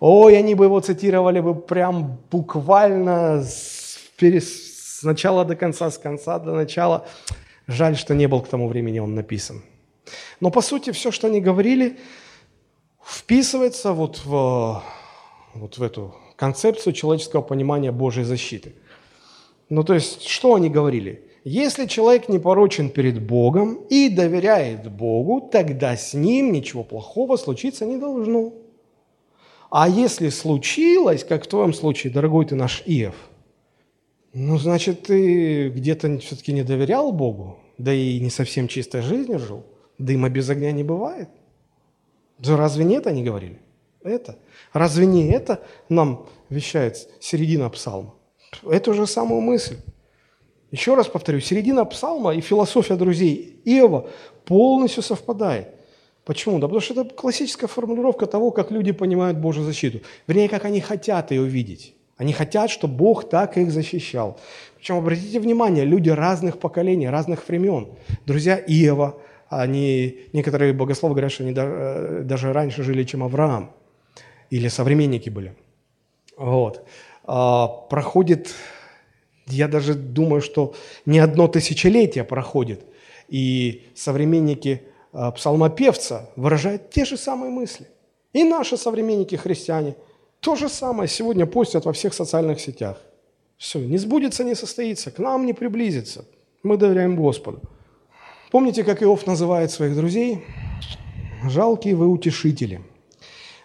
[SPEAKER 1] Ой, они бы его цитировали бы прям буквально с, с начала до конца, с конца до начала. Жаль, что не был к тому времени он написан. Но по сути все, что они говорили, вписывается вот в, вот в эту концепцию человеческого понимания Божьей защиты. Ну то есть, что они говорили? Если человек не порочен перед Богом и доверяет Богу, тогда с ним ничего плохого случиться не должно. А если случилось, как в твоем случае, дорогой ты наш Иов, ну, значит, ты где-то все-таки не доверял Богу, да и не совсем чистой жизнью жил – Дыма без огня не бывает. Разве не это они говорили? Это. Разве не это нам вещает середина псалма? Эту же самую мысль. Еще раз повторю, середина псалма и философия друзей Иова полностью совпадает. Почему? Да потому что это классическая формулировка того, как люди понимают Божью защиту. Вернее, как они хотят ее видеть. Они хотят, чтобы Бог так их защищал. Причем, обратите внимание, люди разных поколений, разных времен. Друзья Иова – они, некоторые богословы говорят, что они э, даже раньше жили, чем Авраам. Или современники были. Вот. А, проходит, я даже думаю, что не одно тысячелетие проходит. И современники а, псалмопевца выражают те же самые мысли. И наши современники христиане то же самое сегодня постят во всех социальных сетях. Все, не сбудется, не состоится, к нам не приблизится. Мы доверяем Господу. Помните, как Иов называет своих друзей? Жалкие вы утешители.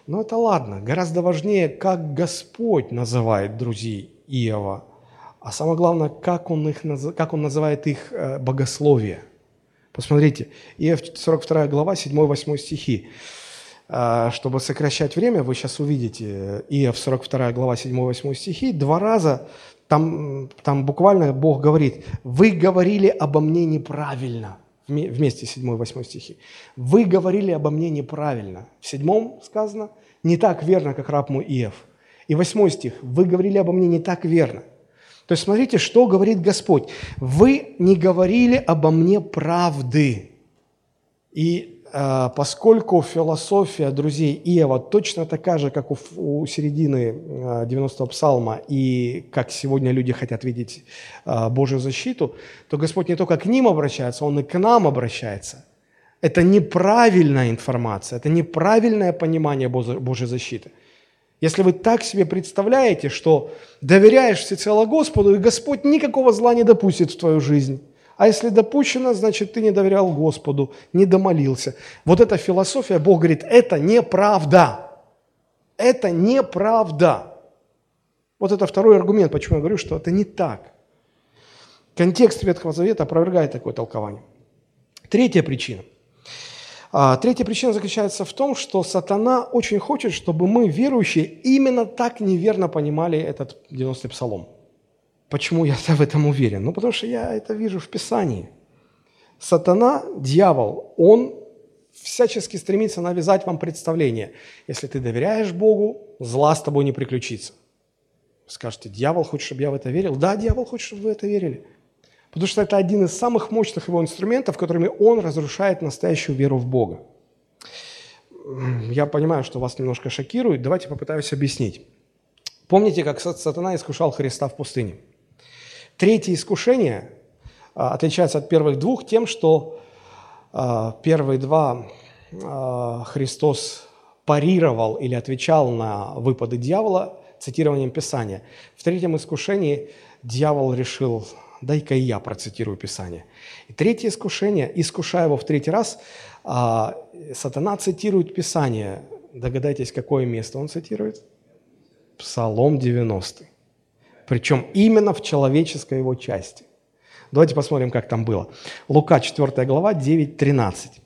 [SPEAKER 1] Но это ладно. Гораздо важнее, как Господь называет друзей Иова. А самое главное, как он, их, как он называет их э, богословие. Посмотрите, Иов 42 глава, 7-8 стихи. Э, чтобы сокращать время, вы сейчас увидите Иов 42 глава, 7-8 стихи. Два раза там, там буквально Бог говорит, вы говорили обо мне неправильно – вместе 7 и 8 стихи. «Вы говорили обо мне неправильно». В седьмом сказано «не так верно, как раб мой Иов». И 8 стих «вы говорили обо мне не так верно». То есть смотрите, что говорит Господь. «Вы не говорили обо мне правды». И поскольку философия друзей Иова точно такая же, как у, середины 90-го а, псалма, и как сегодня люди хотят видеть а, Божью защиту, то Господь не только к ним обращается, Он и к нам обращается. Это неправильная информация, это неправильное понимание Божьей защиты. Если вы так себе представляете, что доверяешь всецело Господу, и Господь никакого зла не допустит в твою жизнь, а если допущено, значит, ты не доверял Господу, не домолился. Вот эта философия, Бог говорит, это неправда. Это неправда. Вот это второй аргумент, почему я говорю, что это не так. Контекст Ветхого Завета опровергает такое толкование. Третья причина. А, третья причина заключается в том, что сатана очень хочет, чтобы мы, верующие, именно так неверно понимали этот 90-й псалом. Почему я в этом уверен? Ну, потому что я это вижу в Писании. Сатана, дьявол, он всячески стремится навязать вам представление. Если ты доверяешь Богу, зла с тобой не приключится. Скажете, дьявол хочет, чтобы я в это верил? Да, дьявол хочет, чтобы вы в это верили. Потому что это один из самых мощных его инструментов, которыми он разрушает настоящую веру в Бога. Я понимаю, что вас немножко шокирует. Давайте попытаюсь объяснить. Помните, как сатана искушал Христа в пустыне? Третье искушение а, отличается от первых двух тем, что а, первые два э, Христос парировал или отвечал на выпады дьявола цитированием Писания. В третьем искушении дьявол решил, дай-ка и я процитирую Писание. И третье искушение, искушая его в третий раз, а, сатана цитирует Писание. Догадайтесь, какое место он цитирует? Псалом 90. Причем именно в человеческой его части. Давайте посмотрим, как там было. Лука, 4 глава, 9-13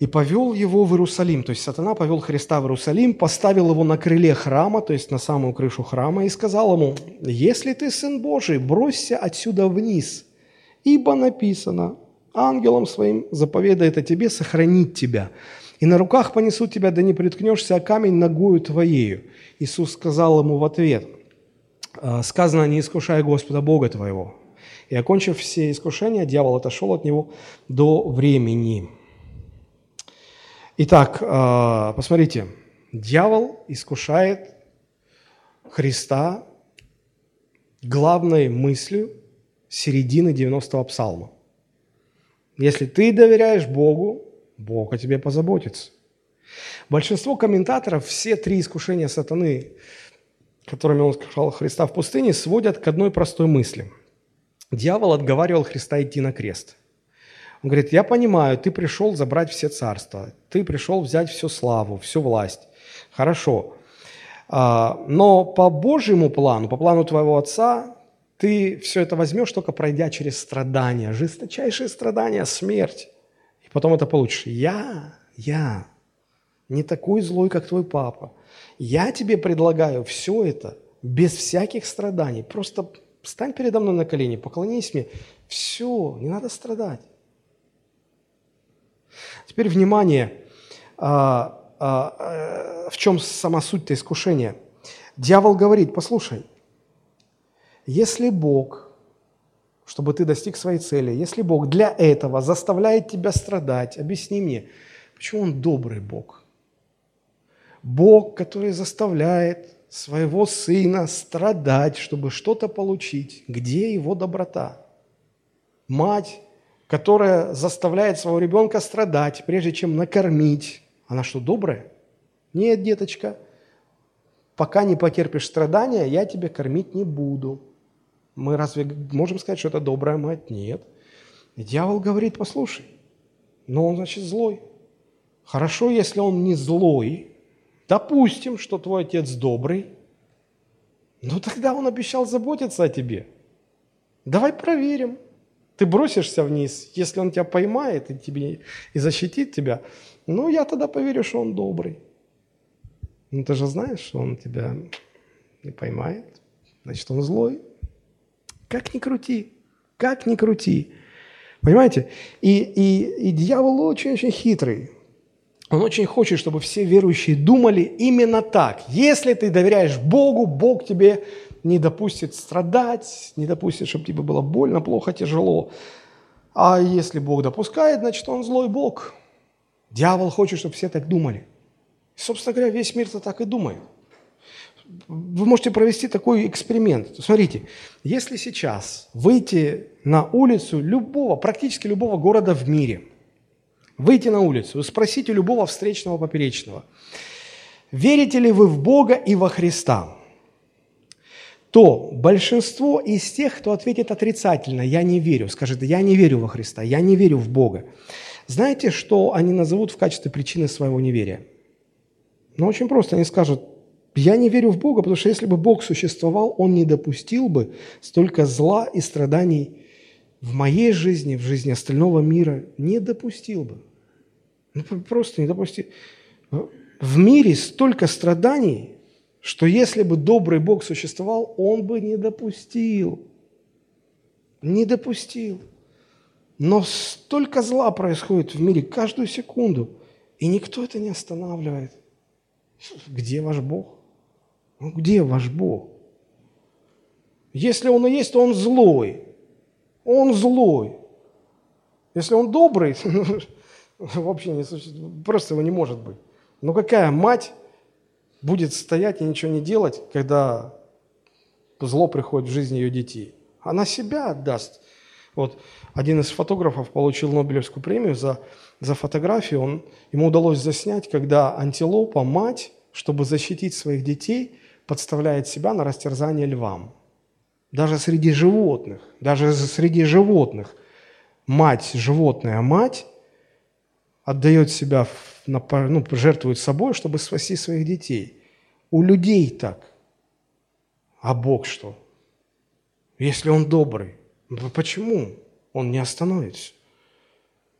[SPEAKER 1] и повел его в Иерусалим. То есть сатана повел Христа в Иерусалим, поставил его на крыле храма, то есть на самую крышу храма, и сказал ему, «Если ты Сын Божий, бросься отсюда вниз, ибо написано, ангелом своим заповедает о тебе сохранить тебя, и на руках понесут тебя, да не приткнешься о камень ногою твоею». Иисус сказал ему в ответ, «А, «Сказано, не искушай Господа Бога твоего». И, окончив все искушения, дьявол отошел от него до времени. Итак, э, посмотрите, дьявол искушает Христа главной мыслью середины 90-го псалма. Если ты доверяешь Богу, Бог о тебе позаботится. Большинство комментаторов все три искушения сатаны, которыми он искушал Христа в пустыне, сводят к одной простой мысли. Дьявол отговаривал Христа идти на крест – он говорит, я понимаю, ты пришел забрать все царства, ты пришел взять всю славу, всю власть. Хорошо. А, но по Божьему плану, по плану твоего отца, ты все это возьмешь, только пройдя через страдания, жесточайшие страдания, смерть. И потом это получишь. Я, я, не такой злой, как твой папа. Я тебе предлагаю все это без всяких страданий. Просто встань передо мной на колени, поклонись мне. Все, не надо страдать. Теперь внимание, а, а, э, в чем сама суть-то искушения. Дьявол говорит, послушай, если Бог, чтобы ты достиг своей цели, если Бог для этого заставляет тебя страдать, объясни мне, почему Он добрый Бог? Бог, который заставляет своего сына страдать, чтобы что-то получить. Где его доброта? Мать, которая заставляет своего ребенка страдать, прежде чем накормить. Она что, добрая? Нет, деточка, пока не потерпишь страдания, я тебя кормить не буду. Мы разве можем сказать, что это добрая мать? Нет. И дьявол говорит, послушай, но он, значит, злой. Хорошо, если он не злой, допустим, что твой отец добрый, но тогда он обещал заботиться о тебе. Давай проверим. Ты бросишься вниз, если он тебя поймает и, тебе, и защитит тебя, ну, я тогда поверю, что он добрый. Ну, ты же знаешь, что он тебя не поймает, значит, он злой. Как ни крути, как ни крути. Понимаете? И, и, и дьявол очень-очень хитрый. Он очень хочет, чтобы все верующие думали именно так. Если ты доверяешь Богу, Бог тебе не допустит страдать, не допустит, чтобы тебе было больно, плохо, тяжело. А если Бог допускает, значит, он злой Бог. Дьявол хочет, чтобы все так думали. Собственно говоря, весь мир-то так и думает. Вы можете провести такой эксперимент. Смотрите, если сейчас выйти на улицу любого, практически любого города в мире, выйти на улицу у любого встречного поперечного, верите ли вы в Бога и во Христа? то большинство из тех, кто ответит отрицательно, я не верю, скажет, я не верю во Христа, я не верю в Бога, знаете, что они назовут в качестве причины своего неверия? Ну, очень просто, они скажут, я не верю в Бога, потому что если бы Бог существовал, Он не допустил бы столько зла и страданий в моей жизни, в жизни остального мира, не допустил бы. Ну, просто не допустил. В мире столько страданий, что если бы добрый Бог существовал, Он бы не допустил. Не допустил. Но столько зла происходит в мире каждую секунду, и никто это не останавливает. Где ваш Бог? Ну, где ваш Бог? Если Он и есть, то Он злой. Он злой. Если Он добрый, вообще не существует, просто его не может быть. Но какая мать будет стоять и ничего не делать, когда зло приходит в жизнь ее детей. Она себя отдаст. Вот один из фотографов получил Нобелевскую премию за, за фотографию. Он, ему удалось заснять, когда антилопа, мать, чтобы защитить своих детей, подставляет себя на растерзание львам. Даже среди животных, даже среди животных мать, животная мать, отдает себя, на, ну, жертвует собой, чтобы спасти своих детей. У людей так. А Бог что? Если Он добрый, ну, почему Он не остановится?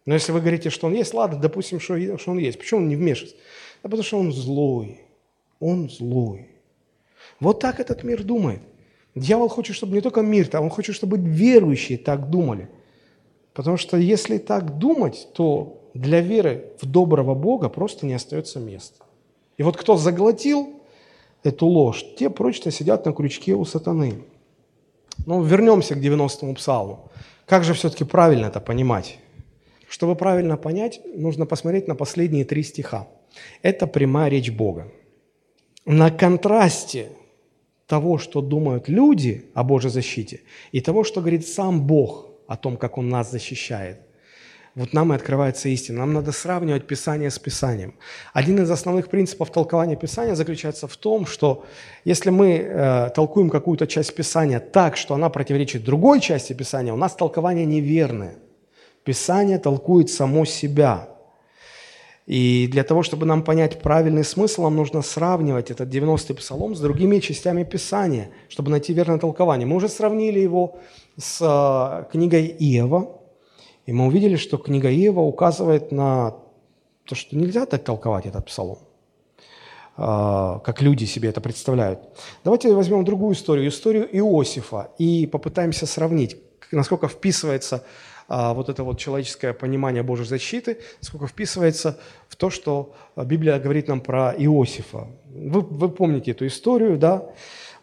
[SPEAKER 1] Но если вы говорите, что Он есть, ладно, допустим, что, что Он есть. Почему Он не вмешивается? Да потому что Он злой. Он злой. Вот так этот мир думает. Дьявол хочет, чтобы не только мир, а он хочет, чтобы верующие так думали. Потому что если так думать, то для веры в доброго Бога просто не остается места. И вот кто заглотил эту ложь, те прочно сидят на крючке у сатаны. Ну, вернемся к 90-му псалму. Как же все-таки правильно это понимать? Чтобы правильно понять, нужно посмотреть на последние три стиха. Это прямая речь Бога. На контрасте того, что думают люди о Божьей защите, и того, что говорит сам Бог о том, как Он нас защищает. Вот нам и открывается истина. Нам надо сравнивать Писание с Писанием. Один из основных принципов толкования Писания заключается в том, что если мы э, толкуем какую-то часть Писания так, что она противоречит другой части Писания, у нас толкование неверное. Писание толкует само себя. И для того, чтобы нам понять правильный смысл, нам нужно сравнивать этот 90-й псалом с другими частями Писания, чтобы найти верное толкование. Мы уже сравнили его с э, книгой Иова, и мы увидели, что книга Иова указывает на то, что нельзя так толковать этот псалом, э, как люди себе это представляют. Давайте возьмем другую историю, историю Иосифа, и попытаемся сравнить, насколько вписывается а, вот это вот человеческое понимание Божьей защиты, сколько вписывается в то, что Библия говорит нам про Иосифа. Вы, вы помните эту историю, да?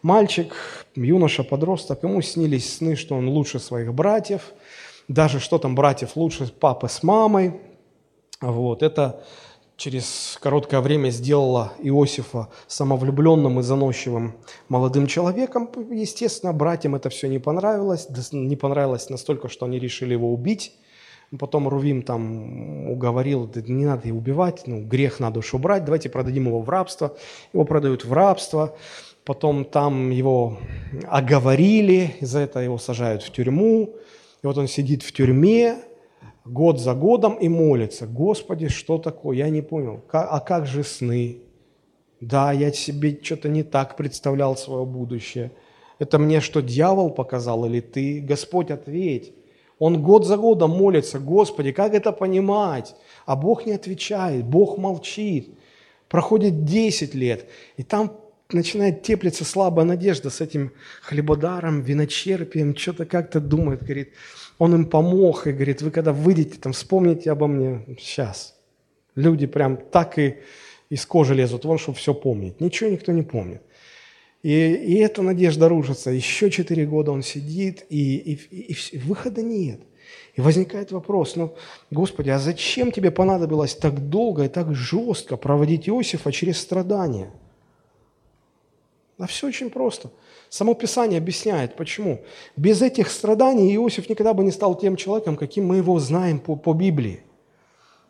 [SPEAKER 1] Мальчик, юноша, подросток, ему снились сны, что он лучше своих братьев, даже что там братьев лучше папы с мамой. Вот, это через короткое время сделала Иосифа самовлюбленным и заносчивым молодым человеком. Естественно, братьям это все не понравилось, не понравилось настолько, что они решили его убить. Потом Рувим там уговорил, да не надо его убивать, ну, грех надо уж убрать, давайте продадим его в рабство. Его продают в рабство, потом там его оговорили, из-за этого его сажают в тюрьму. И вот он сидит в тюрьме, год за годом и молится, Господи, что такое? Я не понял. А как же сны? Да, я себе что-то не так представлял свое будущее. Это мне что, дьявол показал или ты? Господь, ответь. Он год за годом молится, Господи, как это понимать? А Бог не отвечает, Бог молчит. Проходит 10 лет, и там начинает теплиться слабая надежда с этим хлебодаром, виночерпием, что-то как-то думает, говорит, он им помог и говорит, вы когда выйдете, там, вспомните обо мне сейчас. Люди прям так и из кожи лезут вон, чтобы все помнить. Ничего никто не помнит. И, и эта надежда рушится. Еще четыре года он сидит, и, и, и, и выхода нет. И возникает вопрос, ну, Господи, а зачем тебе понадобилось так долго и так жестко проводить Иосифа через страдания? А все очень просто – Само Писание объясняет, почему. Без этих страданий Иосиф никогда бы не стал тем человеком, каким мы его знаем по, по Библии.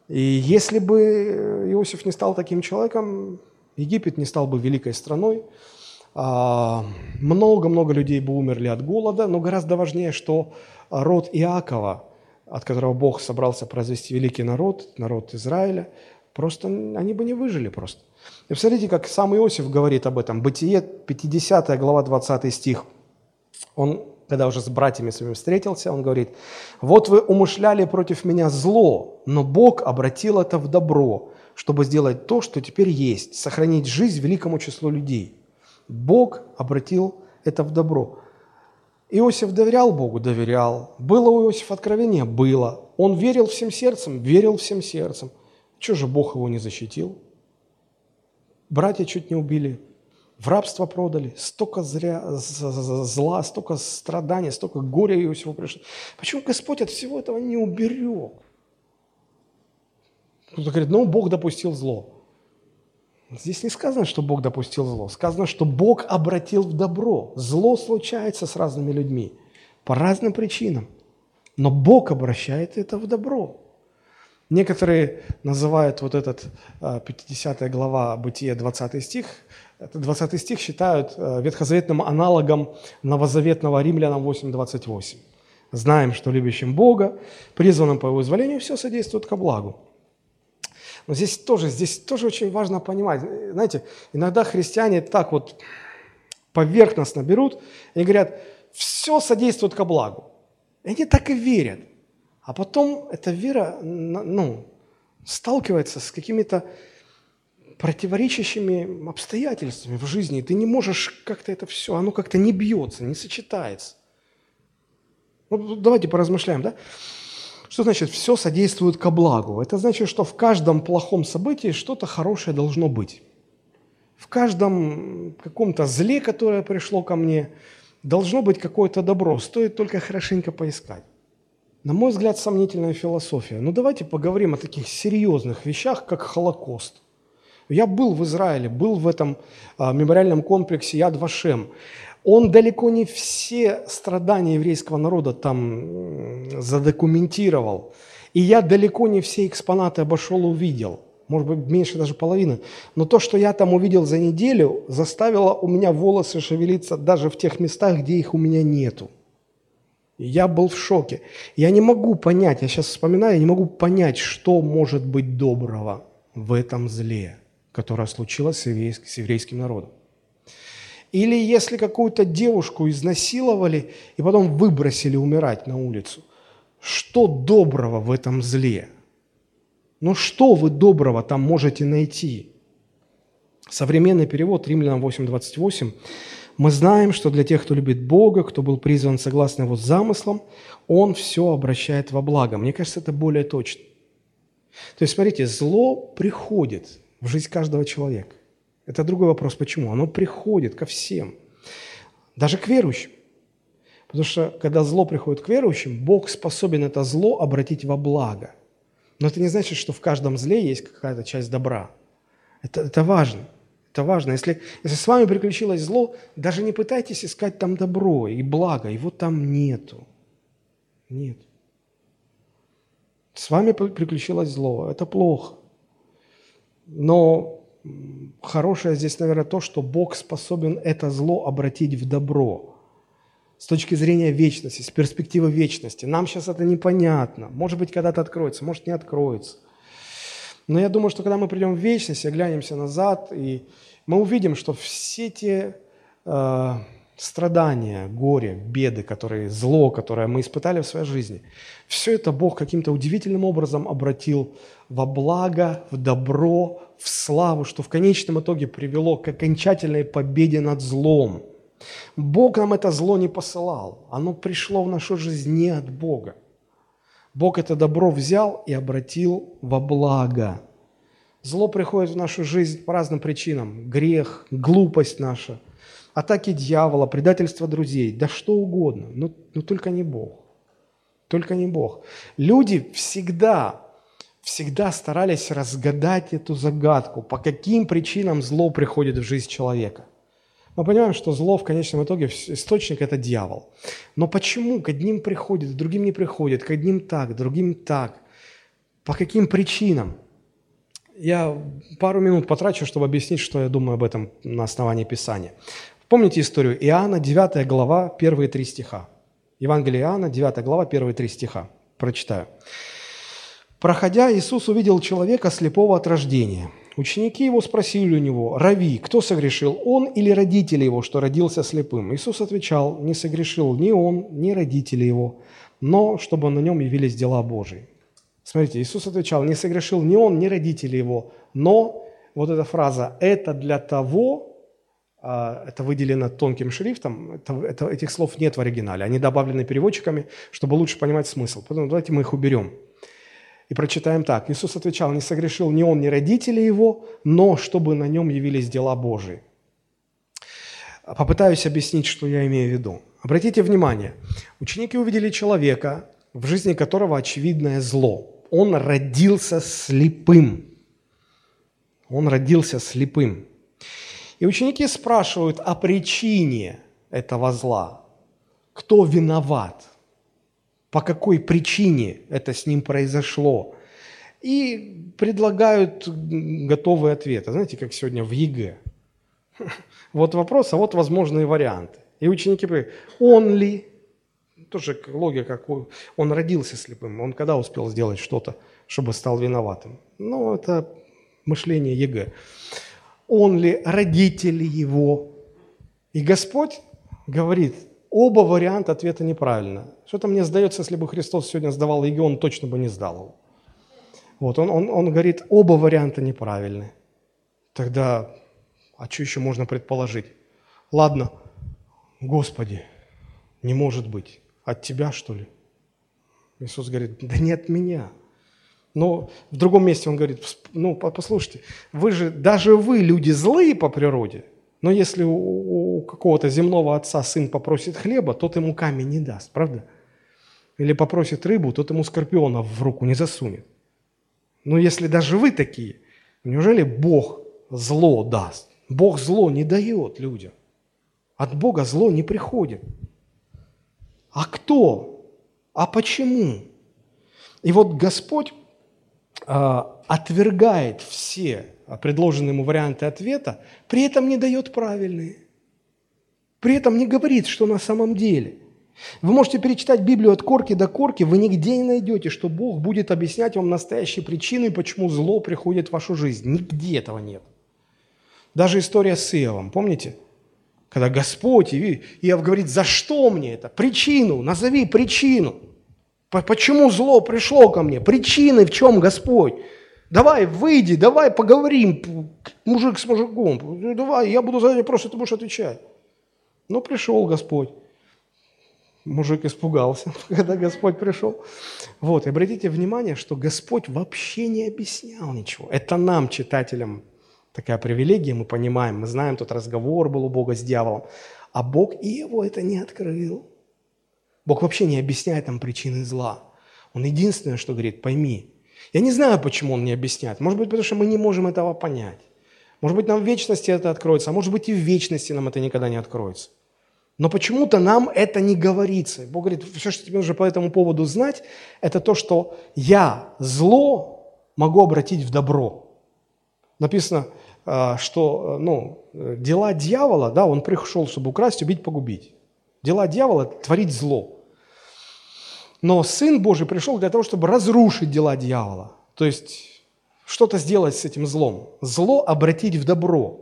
[SPEAKER 1] И если бы Иосиф не стал таким человеком, Египет не стал бы великой страной, а, много-много людей бы умерли от голода, но гораздо важнее, что род Иакова, от которого Бог собрался произвести великий народ, народ Израиля, просто они бы не выжили просто. И посмотрите, как сам Иосиф говорит об этом. Бытие, 50 глава, 20 стих. Он, когда уже с братьями своими встретился, он говорит, «Вот вы умышляли против меня зло, но Бог обратил это в добро, чтобы сделать то, что теперь есть, сохранить жизнь великому числу людей. Бог обратил это в добро». Иосиф доверял Богу? Доверял. Было у Иосифа откровение? Было. Он верил всем сердцем? Верил всем сердцем. Чего же Бог его не защитил? Братья чуть не убили, в рабство продали, столько зря, зла, столько страданий, столько горя Иосифу пришло. Почему Господь от всего этого не уберег? Кто-то говорит, ну, Бог допустил зло. Здесь не сказано, что Бог допустил зло. Сказано, что Бог обратил в добро. Зло случается с разными людьми по разным причинам. Но Бог обращает это в добро. Некоторые называют вот этот 50 а, глава Бытия 20 стих, это 20 стих считают а, ветхозаветным аналогом новозаветного Римлянам 8.28. Знаем, что любящим Бога, призванным по его изволению, все содействует ко благу. Но здесь тоже, здесь тоже очень важно понимать. Знаете, иногда христиане так вот поверхностно берут и говорят, все содействует ко благу. И они так и верят. А потом эта вера ну, сталкивается с какими-то противоречащими обстоятельствами в жизни. Ты не можешь как-то это все, оно как-то не бьется, не сочетается. Ну, давайте поразмышляем, да? Что значит «все содействует ко благу»? Это значит, что в каждом плохом событии что-то хорошее должно быть. В каждом каком-то зле, которое пришло ко мне, должно быть какое-то добро. Стоит только хорошенько поискать. На мой взгляд, сомнительная философия. Но давайте поговорим о таких серьезных вещах, как Холокост. Я был в Израиле, был в этом а, мемориальном комплексе Яд Вашем. Он далеко не все страдания еврейского народа там задокументировал. И я далеко не все экспонаты обошел и увидел. Может быть, меньше даже половины. Но то, что я там увидел за неделю, заставило у меня волосы шевелиться даже в тех местах, где их у меня нету. Я был в шоке. Я не могу понять, я сейчас вспоминаю, я не могу понять, что может быть доброго в этом зле, которое случилось с еврейским, народом. Или если какую-то девушку изнасиловали и потом выбросили умирать на улицу, что доброго в этом зле? Ну что вы доброго там можете найти? Современный перевод Римлянам 8.28 мы знаем, что для тех, кто любит Бога, кто был призван согласно Его замыслам, Он все обращает во благо. Мне кажется, это более точно. То есть, смотрите, зло приходит в жизнь каждого человека. Это другой вопрос, почему. Оно приходит ко всем, даже к верующим. Потому что, когда зло приходит к верующим, Бог способен это зло обратить во благо. Но это не значит, что в каждом зле есть какая-то часть добра. Это, это важно. Это важно. Если, если с вами приключилось зло, даже не пытайтесь искать там добро и благо, его там нету. Нет. С вами приключилось зло, это плохо. Но хорошее здесь, наверное, то, что Бог способен это зло обратить в добро. С точки зрения вечности, с перспективы вечности. Нам сейчас это непонятно. Может быть, когда-то откроется, может, не откроется. Но я думаю, что когда мы придем в вечность, оглянемся назад, и мы увидим, что все те э, страдания, горе, беды, которые, зло, которое мы испытали в своей жизни, все это Бог каким-то удивительным образом обратил во благо, в добро, в славу, что в конечном итоге привело к окончательной победе над злом. Бог нам это зло не посылал, оно пришло в нашу жизнь не от Бога. Бог это добро взял и обратил во благо. Зло приходит в нашу жизнь по разным причинам. Грех, глупость наша, атаки дьявола, предательство друзей, да что угодно, но, но только не Бог. Только не Бог. Люди всегда, всегда старались разгадать эту загадку, по каким причинам зло приходит в жизнь человека – мы понимаем, что зло в конечном итоге, источник – это дьявол. Но почему к одним приходит, к другим не приходит, к одним так, к другим так? По каким причинам? Я пару минут потрачу, чтобы объяснить, что я думаю об этом на основании Писания. Помните историю Иоанна, 9 глава, первые три стиха. Евангелие Иоанна, 9 глава, первые три стиха. Прочитаю. «Проходя, Иисус увидел человека слепого от рождения – Ученики его спросили у него, «Рави, кто согрешил, он или родители его, что родился слепым?» Иисус отвечал, «Не согрешил ни он, ни родители его, но чтобы на нем явились дела Божии». Смотрите, Иисус отвечал, «Не согрешил ни он, ни родители его, но...» Вот эта фраза «это для того», а, это выделено тонким шрифтом, это, это, этих слов нет в оригинале, они добавлены переводчиками, чтобы лучше понимать смысл. Поэтому давайте мы их уберем. И прочитаем так. Иисус отвечал, не согрешил ни он, ни родители его, но чтобы на нем явились дела Божии. Попытаюсь объяснить, что я имею в виду. Обратите внимание, ученики увидели человека, в жизни которого очевидное зло. Он родился слепым. Он родился слепым. И ученики спрашивают о причине этого зла. Кто виноват? по какой причине это с ним произошло. И предлагают готовые ответы. Знаете, как сегодня в ЕГЭ. Вот вопрос, а вот возможные варианты. И ученики говорят, он ли, тоже логика, он родился слепым, он когда успел сделать что-то, чтобы стал виноватым? Ну, это мышление ЕГЭ. Он ли, родители его? И Господь говорит, оба варианта ответа неправильно. Что-то мне сдается, если бы Христос сегодня сдавал ЕГЭ, он точно бы не сдал его. Вот, он, он, он говорит, оба варианта неправильны. Тогда, а что еще можно предположить? Ладно, Господи, не может быть. От Тебя, что ли? Иисус говорит, да не от меня. Но в другом месте он говорит, ну, послушайте, вы же, даже вы люди злые по природе, но если у, у какого-то земного отца сын попросит хлеба, тот ему камень не даст, правда? Или попросит рыбу, тот ему скорпиона в руку не засунет. Но если даже вы такие, неужели Бог зло даст? Бог зло не дает людям. От Бога зло не приходит. А кто? А почему? И вот Господь э, отвергает все предложенные ему варианты ответа, при этом не дает правильные. При этом не говорит, что на самом деле. Вы можете перечитать Библию от корки до корки, вы нигде не найдете, что Бог будет объяснять вам настоящие причины, почему зло приходит в вашу жизнь. Нигде этого нет. Даже история с Иовом, помните? Когда Господь, Иов говорит, за что мне это? Причину, назови причину. Почему зло пришло ко мне? Причины в чем, Господь? Давай, выйди, давай поговорим, мужик с мужиком. Ну, давай, я буду задать вопрос, ты будешь отвечать. Но пришел Господь. Мужик испугался, когда Господь пришел. Вот, и обратите внимание, что Господь вообще не объяснял ничего. Это нам, читателям, такая привилегия, мы понимаем, мы знаем, тот разговор был у Бога с дьяволом, а Бог и его это не открыл. Бог вообще не объясняет нам причины зла. Он единственное, что говорит, пойми. Я не знаю, почему он не объясняет. Может быть, потому что мы не можем этого понять. Может быть, нам в вечности это откроется, а может быть, и в вечности нам это никогда не откроется. Но почему-то нам это не говорится. Бог говорит, все, что тебе нужно по этому поводу знать, это то, что я зло могу обратить в добро. Написано, что э, ну, дела дьявола, да, он пришел, чтобы украсть, убить, погубить. Дела дьявола – творить зло. Но Сын Божий пришел для того, чтобы разрушить дела дьявола. То есть что-то сделать с этим злом. Зло обратить в добро.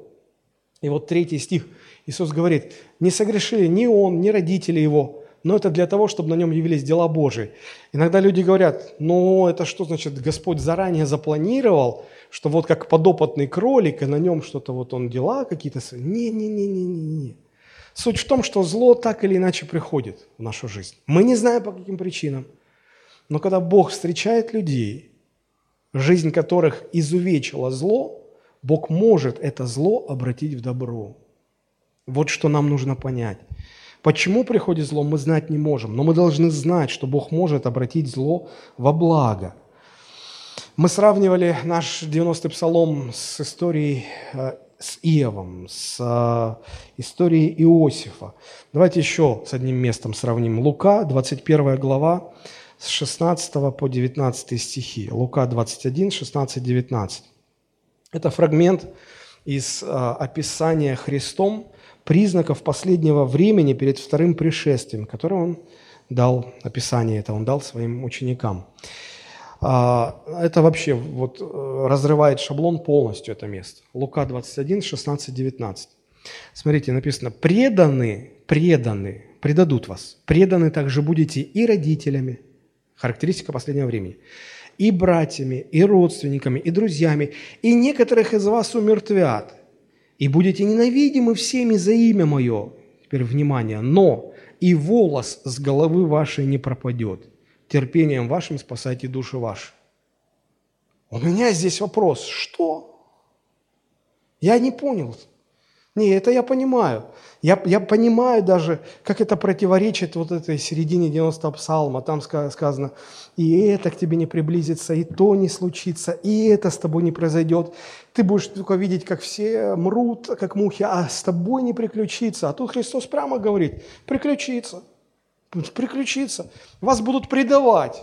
[SPEAKER 1] И вот третий стих Иисус говорит, не согрешили ни он, ни родители его, но это для того, чтобы на нем явились дела Божии. Иногда люди говорят, ну это что значит, Господь заранее запланировал, что вот как подопытный кролик, и на нем что-то вот он дела какие-то... Не-не-не-не-не. Суть в том, что зло так или иначе приходит в нашу жизнь. Мы не знаем по каким причинам, но когда Бог встречает людей, жизнь которых изувечила зло, Бог может это зло обратить в добро. Вот что нам нужно понять. Почему приходит зло, мы знать не можем, но мы должны знать, что Бог может обратить зло во благо. Мы сравнивали наш 90-й псалом с историей э, с Иовом, с э, историей Иосифа. Давайте еще с одним местом сравним. Лука, 21 глава, с 16 по 19 стихи. Лука 21, 16, 19. Это фрагмент из э, описания Христом признаков последнего времени перед вторым пришествием, которое он дал, описание это он дал своим ученикам. А, это вообще вот э, разрывает шаблон полностью это место. Лука 21, 16, 19. Смотрите, написано, преданы, преданы, предадут вас. Преданы также будете и родителями, характеристика последнего времени, и братьями, и родственниками, и друзьями, и некоторых из вас умертвят, и будете ненавидимы всеми за имя Мое. Теперь внимание, но и волос с головы вашей не пропадет. Терпением вашим спасайте души ваши. У меня здесь вопрос, что? Я не понял. Не, это я понимаю. Я, я понимаю даже, как это противоречит вот этой середине 90 псалма. Там сказано, и это к тебе не приблизится, и то не случится, и это с тобой не произойдет. Ты будешь только видеть, как все мрут, как мухи, а с тобой не приключится. А тут Христос прямо говорит, приключится. Приключиться. Вас будут предавать.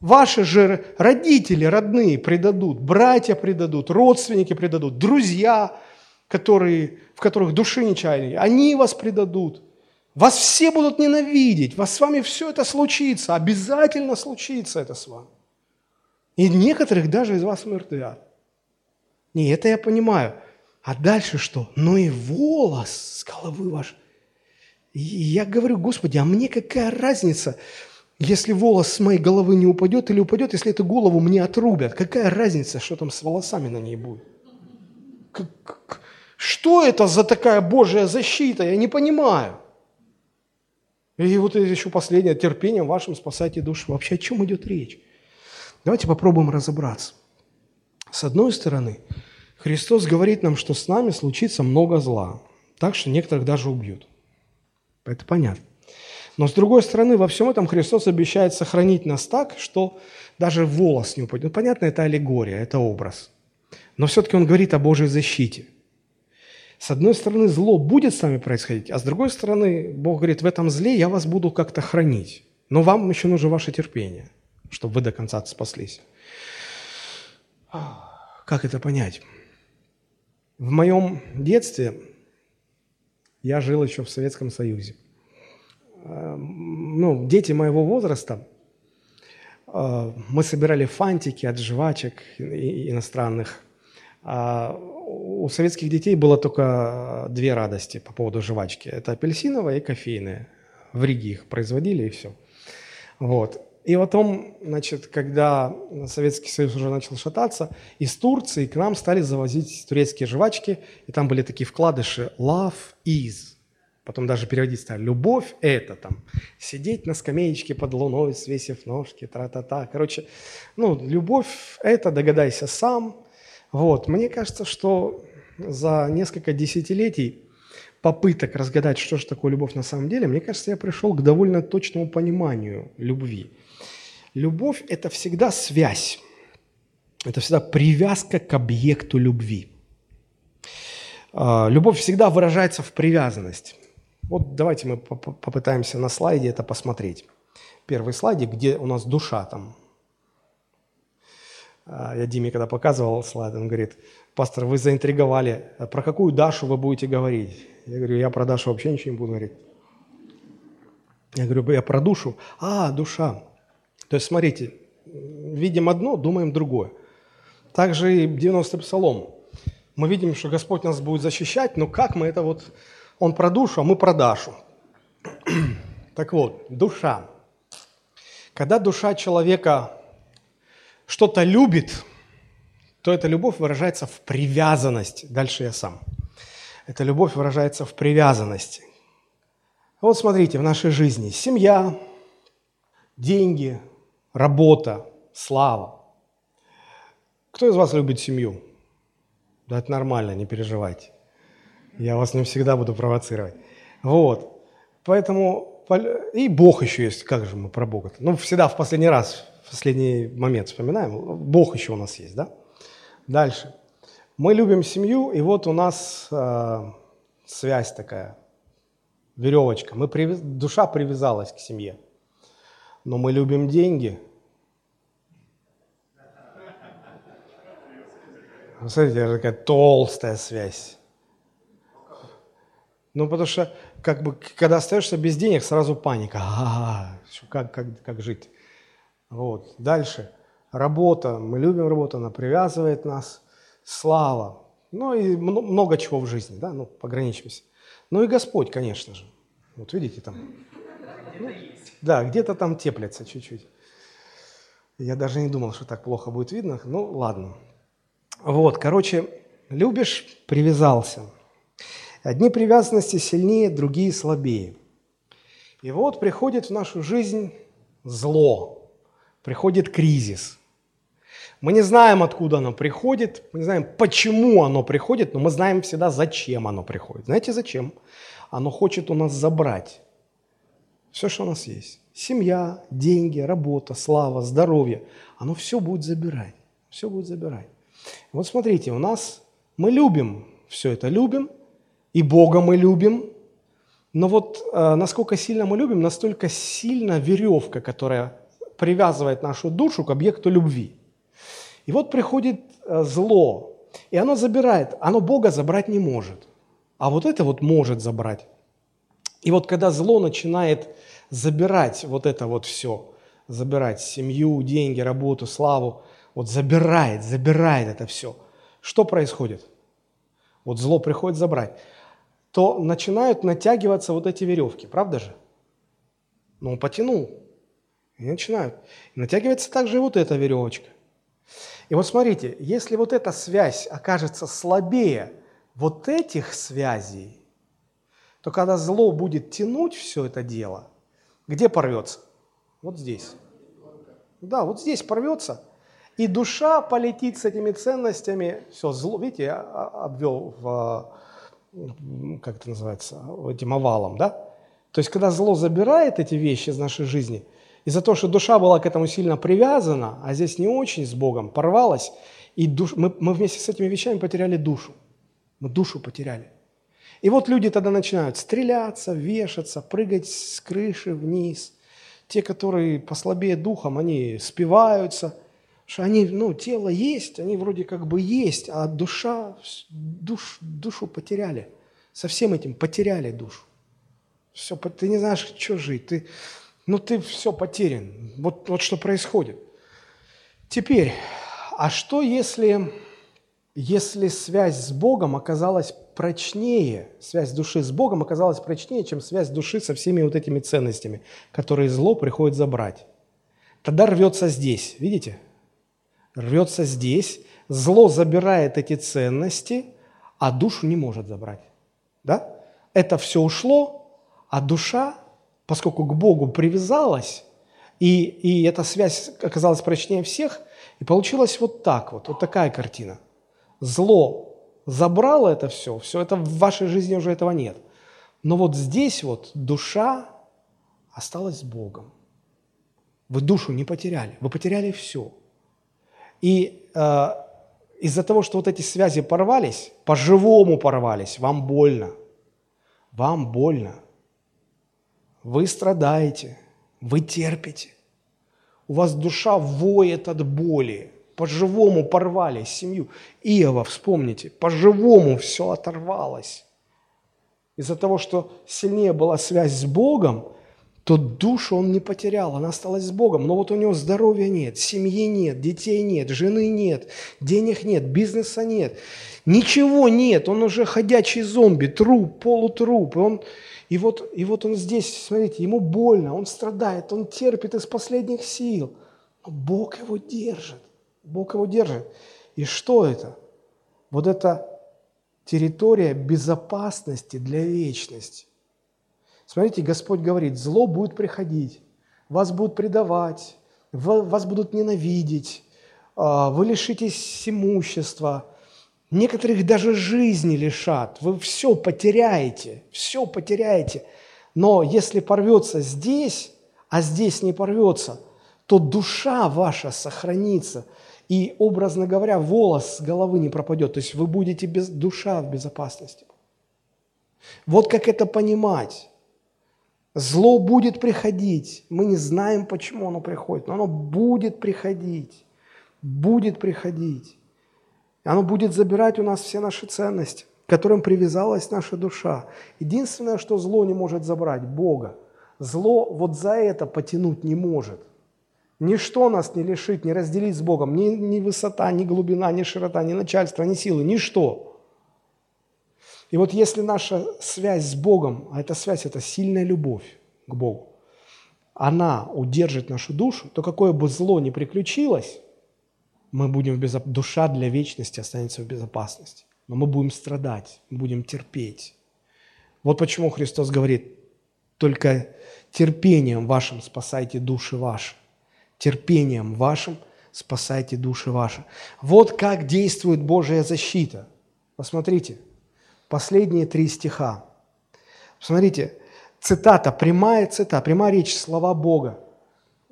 [SPEAKER 1] Ваши же родители, родные предадут, братья предадут, родственники предадут, друзья, которые, в которых души не чаяли, они вас предадут. Вас все будут ненавидеть, вас с вами все это случится, обязательно случится это с вами. И некоторых даже из вас мертвят. Не, это я понимаю. А дальше что? Ну и волос с головы ваш. И я говорю, Господи, а мне какая разница, если волос с моей головы не упадет или упадет, если эту голову мне отрубят? Какая разница, что там с волосами на ней будет? Что это за такая Божья защита? Я не понимаю. И вот еще последнее, терпением вашим спасайте душу. Вообще о чем идет речь? Давайте попробуем разобраться. С одной стороны, Христос говорит нам, что с нами случится много зла, так что некоторых даже убьют. Это понятно. Но с другой стороны, во всем этом Христос обещает сохранить нас так, что даже волос не упадет. Ну, понятно, это аллегория, это образ. Но все-таки Он говорит о Божьей защите – с одной стороны, зло будет с нами происходить, а с другой стороны, Бог говорит, в этом зле я вас буду как-то хранить. Но вам еще нужно ваше терпение, чтобы вы до конца спаслись. Как это понять? В моем детстве я жил еще в Советском Союзе. Эм, ну, дети моего возраста, э, мы собирали фантики от жвачек иностранных, а у советских детей было только две радости по поводу жвачки. Это апельсиновая и кофейная. В Риге их производили и все. Вот. И потом, значит, когда Советский Союз уже начал шататься, из Турции к нам стали завозить турецкие жвачки, и там были такие вкладыши «love is». Потом даже переводить стали «любовь – это там сидеть на скамеечке под луной, свесив ножки, тра-та-та». Короче, ну, любовь – это догадайся сам – вот. Мне кажется, что за несколько десятилетий попыток разгадать, что же такое любовь на самом деле, мне кажется, я пришел к довольно точному пониманию любви. Любовь – это всегда связь, это всегда привязка к объекту любви. А, любовь всегда выражается в привязанность. Вот давайте мы попытаемся на слайде это посмотреть. Первый слайдик, где у нас душа там а, я Диме когда показывал слайд, он говорит, пастор, вы заинтриговали, про какую Дашу вы будете говорить? Я говорю, я про Дашу вообще ничего не буду говорить. Я говорю, я про душу. А, душа. То есть, смотрите, видим одно, думаем другое. Также и 90-й псалом. Мы видим, что Господь нас будет защищать, но как мы это вот... Он про душу, а мы про Дашу. Так вот, душа. Когда душа человека что-то любит, то эта любовь выражается в привязанности. Дальше я сам. Эта любовь выражается в привязанности. Вот смотрите, в нашей жизни семья, деньги, работа, слава. Кто из вас любит семью? Да это нормально, не переживайте. Я вас не всегда буду провоцировать. Вот. Поэтому и Бог еще есть. Как же мы про Бога? -то? Ну, всегда в последний раз в последний момент вспоминаем. Бог еще у нас есть, да? Дальше. Мы любим семью, и вот у нас э, связь такая, веревочка. Мы привяз... Душа привязалась к семье. Но мы любим деньги. Смотрите, это такая толстая связь. Ну, потому что, как бы, когда остаешься без денег, сразу паника. А, как, как, как жить? Вот. Дальше. Работа. Мы любим работу, она привязывает нас. Слава. Ну и много чего в жизни, да, ну, пограничимся. Ну и Господь, конечно же. Вот видите там. Ну, да, где-то там теплится чуть-чуть. Я даже не думал, что так плохо будет видно. Ну, ладно. Вот, короче, любишь, привязался. Одни привязанности сильнее, другие слабее. И вот приходит в нашу жизнь зло, приходит кризис. Мы не знаем, откуда оно приходит, мы не знаем, почему оно приходит, но мы знаем всегда, зачем оно приходит. Знаете, зачем? Оно хочет у нас забрать все, что у нас есть. Семья, деньги, работа, слава, здоровье. Оно все будет забирать. Все будет забирать. Вот смотрите, у нас мы любим все это, любим, и Бога мы любим, Но вот э, насколько сильно мы любим, настолько сильно веревка, которая привязывает нашу душу к объекту любви. И вот приходит э, зло, и оно забирает, оно Бога забрать не может, а вот это вот может забрать. И вот когда зло начинает забирать вот это вот все, забирать семью, деньги, работу, славу, вот забирает, забирает это все, что происходит? Вот зло приходит забрать, то начинают натягиваться вот эти веревки, правда же? Ну, он потянул, и начинают. И натягивается также вот эта веревочка. И вот смотрите, если вот эта связь окажется слабее вот этих связей, то когда зло будет тянуть все это дело, где порвется? Вот здесь. Да, вот здесь порвется. И душа полетит с этими ценностями. Все, зло, видите, я обвел в, как это называется, этим овалом, да? То есть, когда зло забирает эти вещи из нашей жизни – из-за того, что душа была к этому сильно привязана, а здесь не очень с Богом, порвалась, и душ... мы, мы вместе с этими вещами потеряли душу. Мы душу потеряли. И вот люди тогда начинают стреляться, вешаться, прыгать с крыши вниз. Те, которые послабее духом, они спиваются, что они, ну, тело есть, они вроде как бы есть, а душа, душ, душу потеряли. Со всем этим потеряли душу. Все, ты не знаешь, что жить. Ты, ну ты все потерян. Вот, вот что происходит. Теперь, а что если, если связь с Богом оказалась прочнее, связь души с Богом оказалась прочнее, чем связь души со всеми вот этими ценностями, которые зло приходит забрать? Тогда рвется здесь, видите? Рвется здесь, зло забирает эти ценности, а душу не может забрать. Да? Это все ушло, а душа поскольку к Богу привязалась, и, и эта связь оказалась прочнее всех, и получилось вот так вот, вот такая картина. Зло забрало это все, все это в вашей жизни уже этого нет. Но вот здесь вот душа осталась с Богом. Вы душу не потеряли, вы потеряли все. И э, из-за того, что вот эти связи порвались, по-живому порвались, вам больно. Вам больно. Вы страдаете, вы терпите. У вас душа воет от боли. По-живому порвали семью. Иова, вспомните, по-живому все оторвалось. Из-за того, что сильнее была связь с Богом, то душу он не потерял, она осталась с Богом. Но вот у него здоровья нет, семьи нет, детей нет, жены нет, денег нет, бизнеса нет. Ничего нет, он уже ходячий зомби, труп, полутруп. И он, и вот, и вот он здесь, смотрите, ему больно, он страдает, он терпит из последних сил. Но Бог его держит. Бог его держит. И что это? Вот это территория безопасности для вечности. Смотрите, Господь говорит, зло будет приходить, вас будут предавать, вас будут ненавидеть, а, вы лишитесь имущества, Некоторых даже жизни лишат. Вы все потеряете, все потеряете. Но если порвется здесь, а здесь не порвется, то душа ваша сохранится. И, образно говоря, волос с головы не пропадет. То есть вы будете без душа в безопасности. Вот как это понимать. Зло будет приходить. Мы не знаем, почему оно приходит, но оно будет приходить. Будет приходить. Оно будет забирать у нас все наши ценности, к которым привязалась наша душа. Единственное, что зло не может забрать – Бога. Зло вот за это потянуть не может. Ничто нас не лишит, не разделить с Богом. Ни, ни высота, ни глубина, ни широта, ни начальство, ни силы, ничто. И вот если наша связь с Богом, а эта связь – это сильная любовь к Богу, она удержит нашу душу, то какое бы зло ни приключилось, мы будем в безоп... душа для вечности останется в безопасности. Но мы будем страдать, будем терпеть. Вот почему Христос говорит, только терпением вашим спасайте души ваши. Терпением вашим спасайте души ваши. Вот как действует Божья защита. Посмотрите, последние три стиха. Посмотрите, цитата, прямая цитата, прямая речь, слова Бога.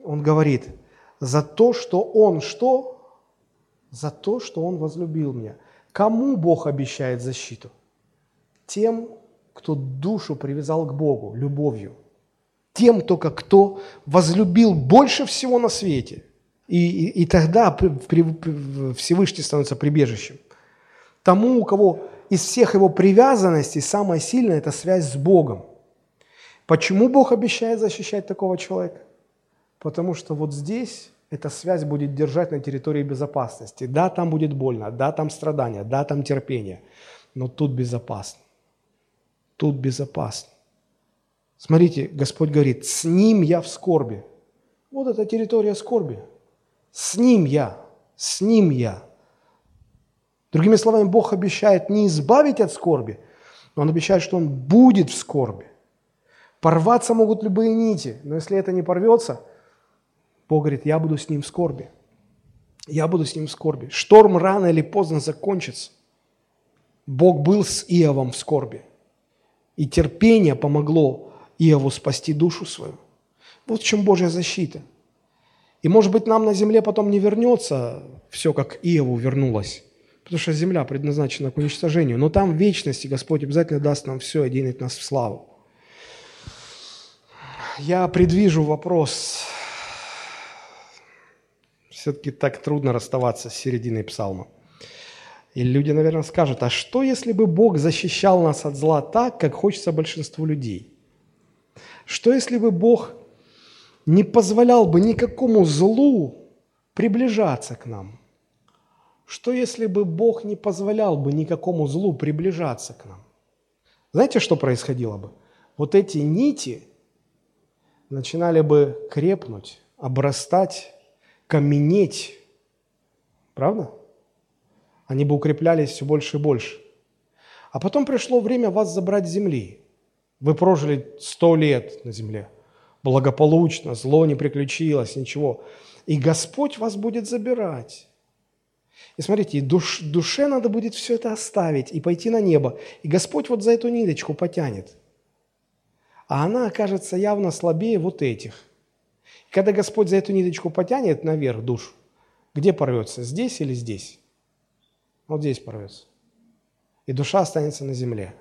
[SPEAKER 1] Он говорит, за то, что Он что? за то, что Он возлюбил меня. Кому Бог обещает защиту? Тем, кто душу привязал к Богу любовью. Тем только, кто возлюбил больше всего на свете. И, и, и тогда при, при, Всевышний становится прибежищем. Тому, у кого из всех его привязанностей самая сильная – это связь с Богом. Почему Бог обещает защищать такого человека? Потому что вот здесь эта связь будет держать на территории безопасности. Да, там будет больно, да, там страдания, да, там терпение, но тут безопасно. Тут безопасно. Смотрите, Господь говорит, с ним я в скорби. Вот эта территория скорби. С ним я, с ним я. Другими словами, Бог обещает не избавить от скорби, но Он обещает, что Он будет в скорби. Порваться могут любые нити, но если это не порвется – Бог говорит, я буду с ним в скорби. Я буду с ним в скорби. Шторм рано или поздно закончится. Бог был с Иовом в скорби. И терпение помогло Иову спасти душу свою. Вот в чем Божья защита. И может быть нам на земле потом не вернется все, как Иову вернулось. Потому что земля предназначена к уничтожению. Но там в вечности Господь обязательно даст нам все и денет нас в славу. Я предвижу вопрос все-таки так трудно расставаться с серединой псалма. И люди, наверное, скажут, а что, если бы Бог защищал нас от зла так, как хочется большинству людей? Что, если бы Бог не позволял бы никакому злу приближаться к нам? Что, если бы Бог не позволял бы никакому злу приближаться к нам? Знаете, что происходило бы? Вот эти нити начинали бы крепнуть, обрастать каменеть. Правда? Они бы укреплялись все больше и больше. А потом пришло время вас забрать с земли. Вы прожили сто лет на земле. Благополучно, зло не приключилось, ничего. И Господь вас будет забирать. И смотрите, душ, душе надо будет все это оставить и пойти на небо. И Господь вот за эту ниточку потянет. А она окажется явно слабее вот этих – когда Господь за эту ниточку потянет наверх душу, где порвется? Здесь или здесь? Вот здесь порвется. И душа останется на земле.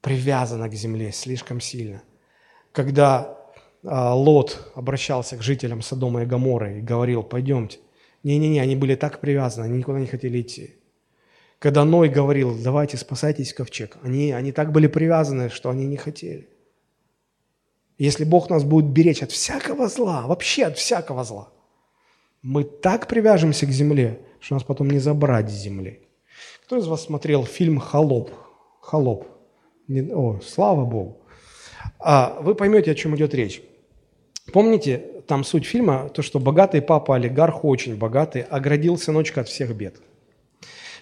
[SPEAKER 1] Привязана к земле слишком сильно. Когда а, Лот обращался к жителям Содома и Гаморы и говорил, пойдемте. Не-не-не, они были так привязаны, они никуда не хотели идти. Когда Ной говорил, давайте спасайтесь ковчег, они, они так были привязаны, что они не хотели. Если Бог нас будет беречь от всякого зла, вообще от всякого зла, мы так привяжемся к земле, что нас потом не забрать с земли. Кто из вас смотрел фильм «Холоп»? «Холоп». Не, о, слава Богу. А, вы поймете, о чем идет речь. Помните, там суть фильма, то, что богатый папа, олигарх очень богатый, оградил сыночка от всех бед –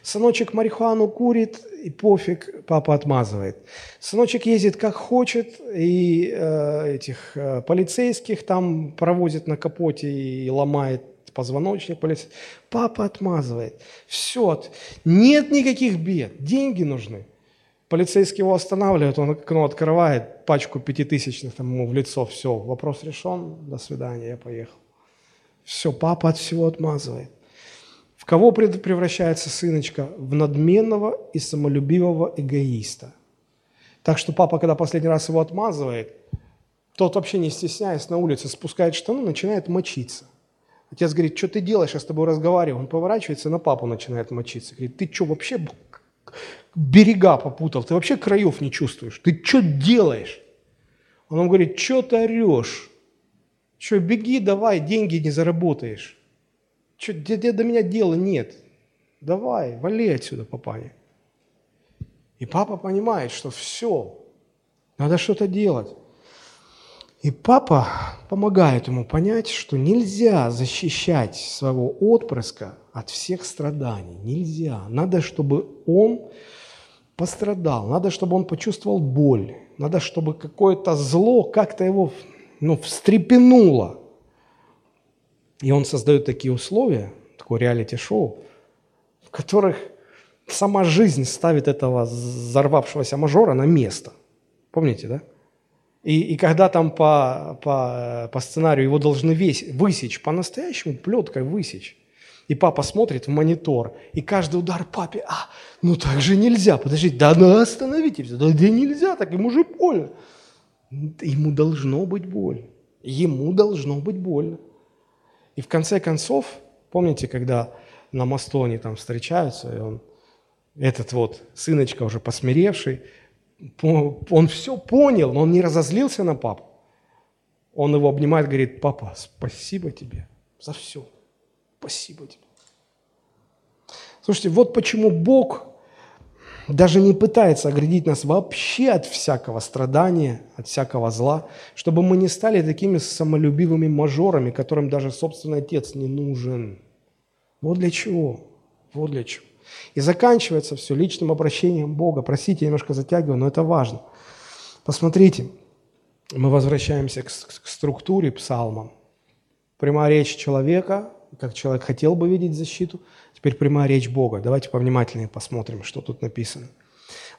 [SPEAKER 1] Сыночек марихуану курит, и пофиг, папа отмазывает. Сыночек ездит как хочет, и э, этих э, полицейских там провозит на капоте и ломает позвоночник полицейский. Папа отмазывает. Все, нет никаких бед, деньги нужны. Полицейский его останавливает, он окно открывает, пачку пятитысячных там ему в лицо, все, вопрос решен, до свидания, я поехал. Все, папа от всего отмазывает кого превращается сыночка? В надменного и самолюбивого эгоиста. Так что папа, когда последний раз его отмазывает, тот вообще не стесняясь на улице спускает штаны, начинает мочиться. Отец говорит, что ты делаешь, я с тобой разговариваю. Он поворачивается, на папу начинает мочиться. Говорит, ты что, вообще берега попутал? Ты вообще краев не чувствуешь? Ты что делаешь? Он ему говорит, что ты орешь? Что, беги давай, деньги не заработаешь. Что, где до меня дела нет? Давай, вали отсюда, папаня. И папа понимает, что все, надо что-то делать. И папа помогает ему понять, что нельзя защищать своего отпрыска от всех страданий. Нельзя. Надо, чтобы он пострадал. Надо, чтобы он почувствовал боль. Надо, чтобы какое-то зло как-то его ну, встрепенуло. И он создает такие условия, такое реалити-шоу, в которых сама жизнь ставит этого взорвавшегося мажора на место. Помните, да? И, и когда там по, по, по сценарию его должны весь, высечь, по-настоящему плеткой высечь, И папа смотрит в монитор, и каждый удар папе, а, ну так же нельзя, подождите, да ну остановитесь, да, да нельзя, так ему же больно. Ему должно быть больно. Ему должно быть больно. И в конце концов, помните, когда на мосту они там встречаются, и он, этот вот сыночка уже посмиревший, он все понял, но он не разозлился на папу. Он его обнимает, говорит, папа, спасибо тебе за все. Спасибо тебе. Слушайте, вот почему Бог даже не пытается оградить нас вообще от всякого страдания, от всякого зла, чтобы мы не стали такими самолюбивыми мажорами, которым даже собственный отец не нужен. Вот для чего. Вот для чего. И заканчивается все личным обращением Бога. Простите, я немножко затягиваю, но это важно. Посмотрите, мы возвращаемся к, к структуре псалма. Прямая речь человека, как человек хотел бы видеть защиту. Теперь прямая речь Бога. Давайте повнимательнее посмотрим, что тут написано.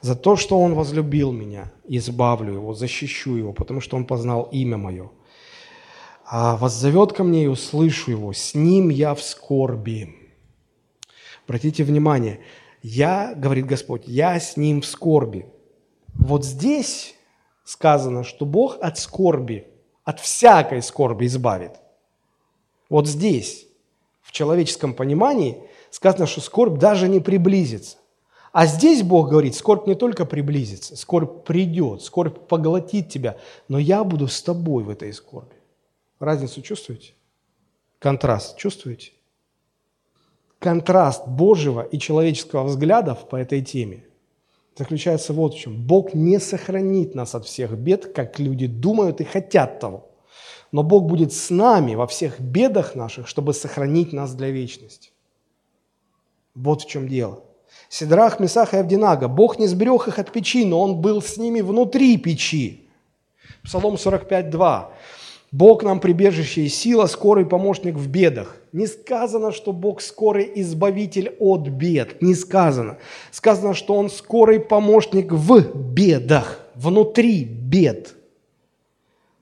[SPEAKER 1] «За то, что Он возлюбил меня, избавлю Его, защищу Его, потому что Он познал имя Мое. А воззовет ко мне и услышу Его, с Ним я в скорби». Обратите внимание, я, говорит Господь, я с Ним в скорби. Вот здесь сказано, что Бог от скорби, от всякой скорби избавит. Вот здесь в человеческом понимании сказано, что скорбь даже не приблизится. А здесь Бог говорит, скорбь не только приблизится, скорбь придет, скорбь поглотит тебя, но я буду с тобой в этой скорби. Разницу чувствуете? Контраст чувствуете? Контраст Божьего и человеческого взглядов по этой теме заключается вот в чем. Бог не сохранит нас от всех бед, как люди думают и хотят того но Бог будет с нами во всех бедах наших, чтобы сохранить нас для вечности. Вот в чем дело. Сидрах, Месах и Авдинага. Бог не сберег их от печи, но Он был с ними внутри печи. Псалом 45.2. Бог нам прибежище и сила, скорый помощник в бедах. Не сказано, что Бог скорый избавитель от бед. Не сказано. Сказано, что Он скорый помощник в бедах, внутри бед.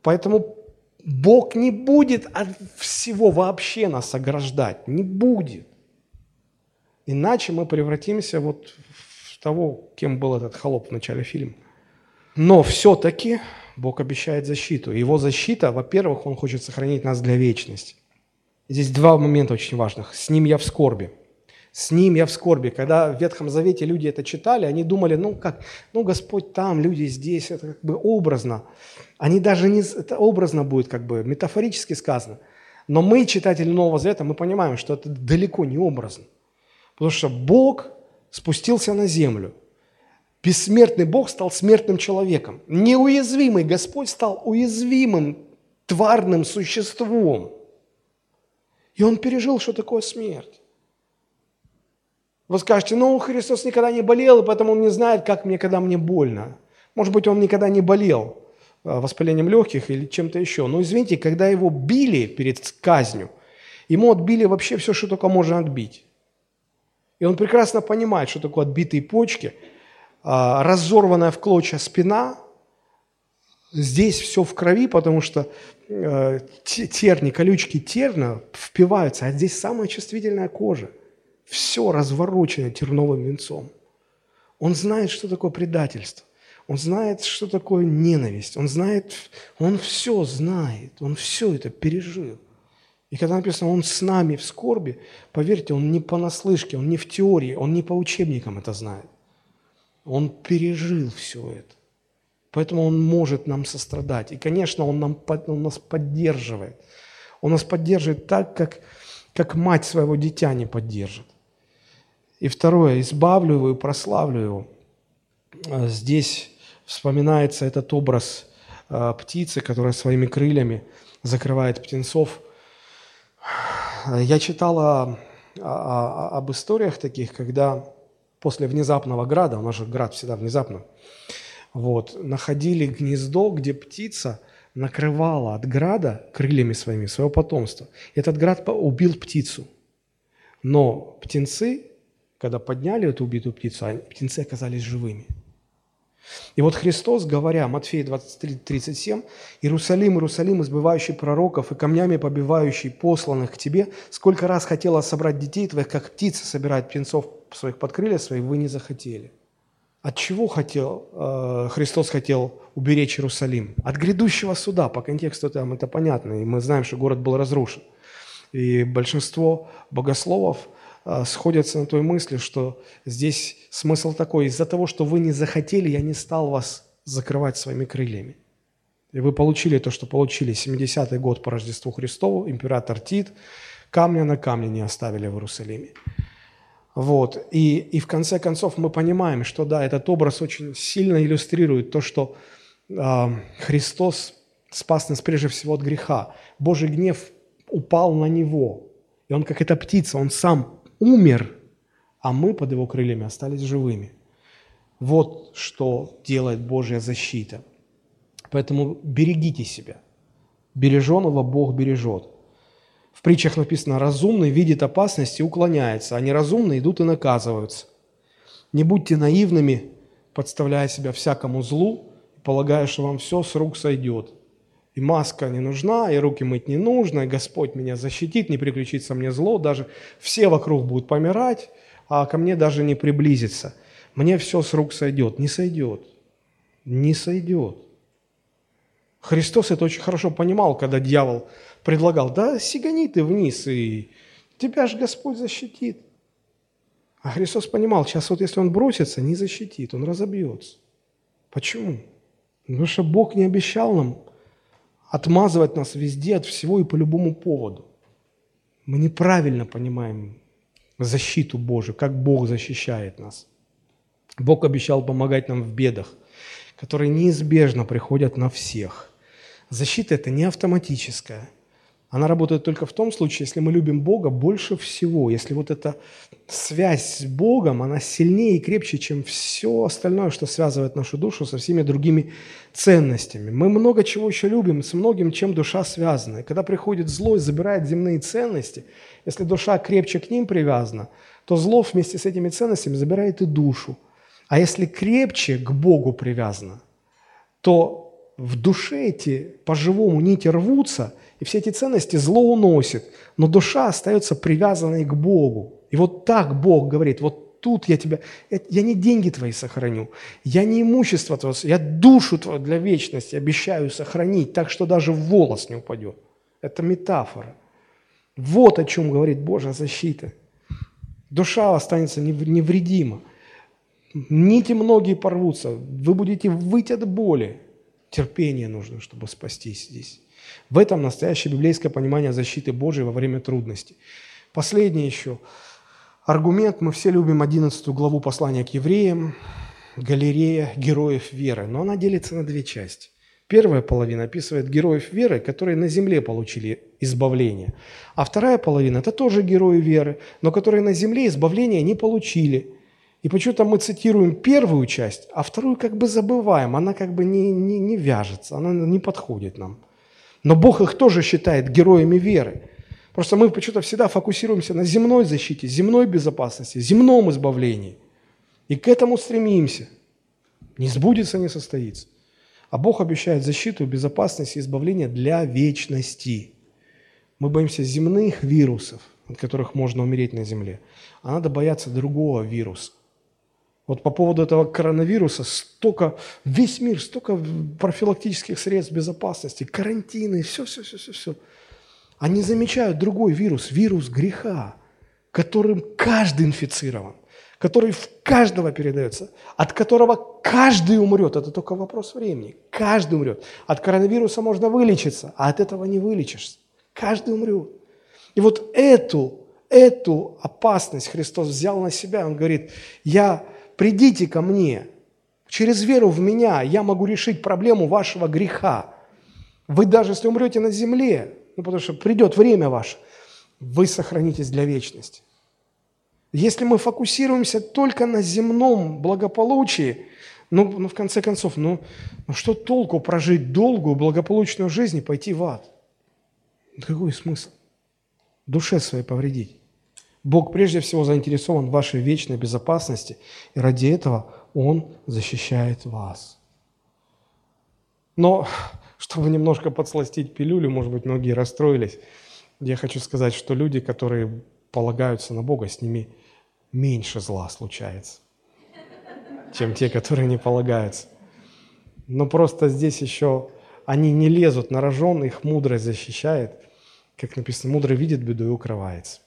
[SPEAKER 1] Поэтому Бог не будет от всего вообще нас ограждать, не будет. Иначе мы превратимся вот в того, кем был этот холоп в начале фильма. Но все-таки Бог обещает защиту. Его защита, во-первых, Он хочет сохранить нас для вечности. Здесь два момента очень важных. С Ним я в скорби. С Ним я в скорби. Когда в Ветхом Завете люди это читали, они думали, ну как, ну Господь там, люди здесь, это как бы образно. Они даже не... Это образно будет, как бы, метафорически сказано. Но мы, читатели Нового Завета, мы понимаем, что это далеко не образно. Потому что Бог спустился на землю. Бессмертный Бог стал смертным человеком. Неуязвимый Господь стал уязвимым тварным существом. И он пережил, что такое смерть. Вы скажете, ну, Христос никогда не болел, и поэтому он не знает, как мне, когда мне больно. Может быть, он никогда не болел. Э, воспалением легких или чем-то еще. Но извините, когда его били перед казнью, ему отбили вообще все, что только можно отбить. И он прекрасно понимает, что такое отбитые почки, разорванная в клочья спина, здесь все в крови, потому что э, терни, колючки терна впиваются, а здесь самая чувствительная кожа. Все разворочено терновым венцом. Он знает, что такое предательство. Он знает, что такое ненависть. Он знает, он все знает, он все это пережил. И когда написано, он с нами в скорби, поверьте, он не понаслышке, он не в теории, он не по учебникам это знает. Он пережил все это. Поэтому он может нам сострадать. И, конечно, он, нам, он нас поддерживает. Он нас поддерживает так, как, как мать своего дитя не поддержит. И второе, избавлю его и прославлю его. А здесь вспоминается этот образ э, птицы, которая своими крыльями закрывает птенцов. Я читала об историях таких, когда после внезапного града, у нас же град всегда внезапно, вот, находили гнездо, где птица накрывала от града крыльями своими свое потомство. Этот град убил птицу. Но птенцы, когда подняли эту убитую птицу, птенцы оказались живыми – И вот Христос, говоря, Матфея 23, 37, «Иерусалим, Иерусалим, избывающий пророков и камнями побивающий посланных к тебе, сколько раз хотела собрать детей твоих, как птица собирает птенцов своих под крылья свои, вы не захотели». От чего хотел, э, Христос хотел уберечь Иерусалим? От грядущего суда, по контексту там это понятно, и мы знаем, что город был разрушен. И большинство богословов э, сходятся на той мысли, что здесь смысл такой, из-за того, что вы не захотели, я не стал вас закрывать своими крыльями. И вы получили то, что получили. 70-й год по Рождеству Христову, император Тит, камня на камне не оставили в Иерусалиме. Вот. И, и в конце концов мы понимаем, что да, этот образ очень сильно иллюстрирует то, что э, Христос спас нас прежде всего от греха. Божий гнев упал на Него. И Он как эта птица, Он сам умер, а мы под Его крыльями остались живыми. Вот что делает Божья защита. Поэтому берегите себя. Береженого Бог бережет. В притчах написано, разумный видит опасность и уклоняется, а неразумные идут и наказываются. Не будьте наивными, подставляя себя всякому злу, полагая, что вам все с рук сойдет. И маска не нужна, и руки мыть не нужно, и Господь меня защитит, не приключится мне зло, даже все вокруг будут помирать, а ко мне даже не приблизится. Мне все с рук сойдет. Не сойдет. Не сойдет. Христос это очень хорошо понимал, когда дьявол предлагал, да сигани ты вниз, и тебя же Господь защитит. А Христос понимал, сейчас вот если он бросится, не защитит, он разобьется. Почему? Потому что Бог не обещал нам отмазывать нас везде от всего и по любому поводу. Мы неправильно понимаем защиту Божию, как Бог защищает нас. Бог обещал помогать нам в бедах, которые неизбежно приходят на всех. Защита – это не автоматическая. Она работает только в том случае, если мы любим Бога больше всего, если вот эта связь с Богом, она сильнее и крепче, чем все остальное, что связывает нашу душу со всеми другими ценностями. Мы много чего еще любим, с многим, чем душа связана. И когда приходит зло и забирает земные ценности, если душа крепче к ним привязана, то зло вместе с этими ценностями забирает и душу. А если крепче к Богу привязано, то в душе эти по-живому нити рвутся, и все эти ценности зло уносит, но душа остается привязанной к Богу. И вот так Бог говорит, вот тут я тебя, я не деньги твои сохраню, я не имущество твое, я душу твою для вечности обещаю сохранить, так что даже волос не упадет. Это метафора. Вот о чем говорит Божья защита. Душа останется невредима. Нити многие порвутся, вы будете выть от боли, Терпение нужно, чтобы спастись здесь. В этом настоящее библейское понимание защиты Божией во время трудностей. Последний еще аргумент. Мы все любим 11 главу послания к евреям, галерея героев веры, но она делится на две части. Первая половина описывает героев веры, которые на земле получили избавление. А вторая половина – это тоже герои веры, но которые на земле избавления не получили – и почему-то мы цитируем первую часть, а вторую как бы забываем. Она как бы не, не, не вяжется, она не подходит нам. Но Бог их тоже считает героями веры. Просто мы почему-то всегда фокусируемся на земной защите, земной безопасности, земном избавлении. И к этому стремимся. Не сбудется, не состоится. А Бог обещает защиту, безопасность и избавление для вечности. Мы боимся земных вирусов, от которых можно умереть на земле. А надо бояться другого вируса. Вот по поводу этого коронавируса столько, весь мир, столько профилактических средств безопасности, карантины, все, все, все, все, все. Они замечают другой вирус, вирус греха, которым каждый инфицирован, который в каждого передается, от которого каждый умрет. Это только вопрос времени. Каждый умрет. От коронавируса можно вылечиться, а от этого не вылечишься. Каждый умрет. И вот эту, эту опасность Христос взял на себя. Он говорит, я придите ко мне, через веру в меня я могу решить проблему вашего греха. Вы даже если умрете на земле, ну, потому что придет время ваше, вы сохранитесь для вечности. Если мы фокусируемся только на земном благополучии, ну, ну в конце концов, ну, ну что толку прожить долгую, благополучную жизнь и пойти в ад? Какой смысл? Душе своей повредить. Бог прежде всего заинтересован в вашей вечной безопасности, и ради этого Он защищает вас. Но, чтобы немножко подсластить пилюлю, может быть, многие расстроились, я хочу сказать, что люди, которые полагаются на Бога, с ними меньше зла случается, чем те, которые не полагаются. Но просто здесь еще они не лезут на рожон, их мудрость защищает. Как написано, мудрый видит беду и укрывается.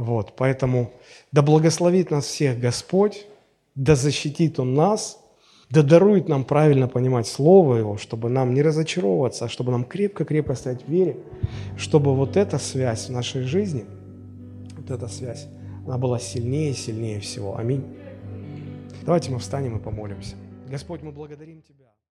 [SPEAKER 1] Вот, поэтому да благословит нас всех Господь, да защитит Он нас, да дарует нам правильно понимать Слово Его, чтобы нам не разочаровываться, а чтобы нам крепко-крепко стоять в вере, чтобы вот эта связь в нашей жизни, вот эта связь, она была сильнее и сильнее всего. Аминь. Давайте мы встанем и помолимся. Господь, мы благодарим Тебя.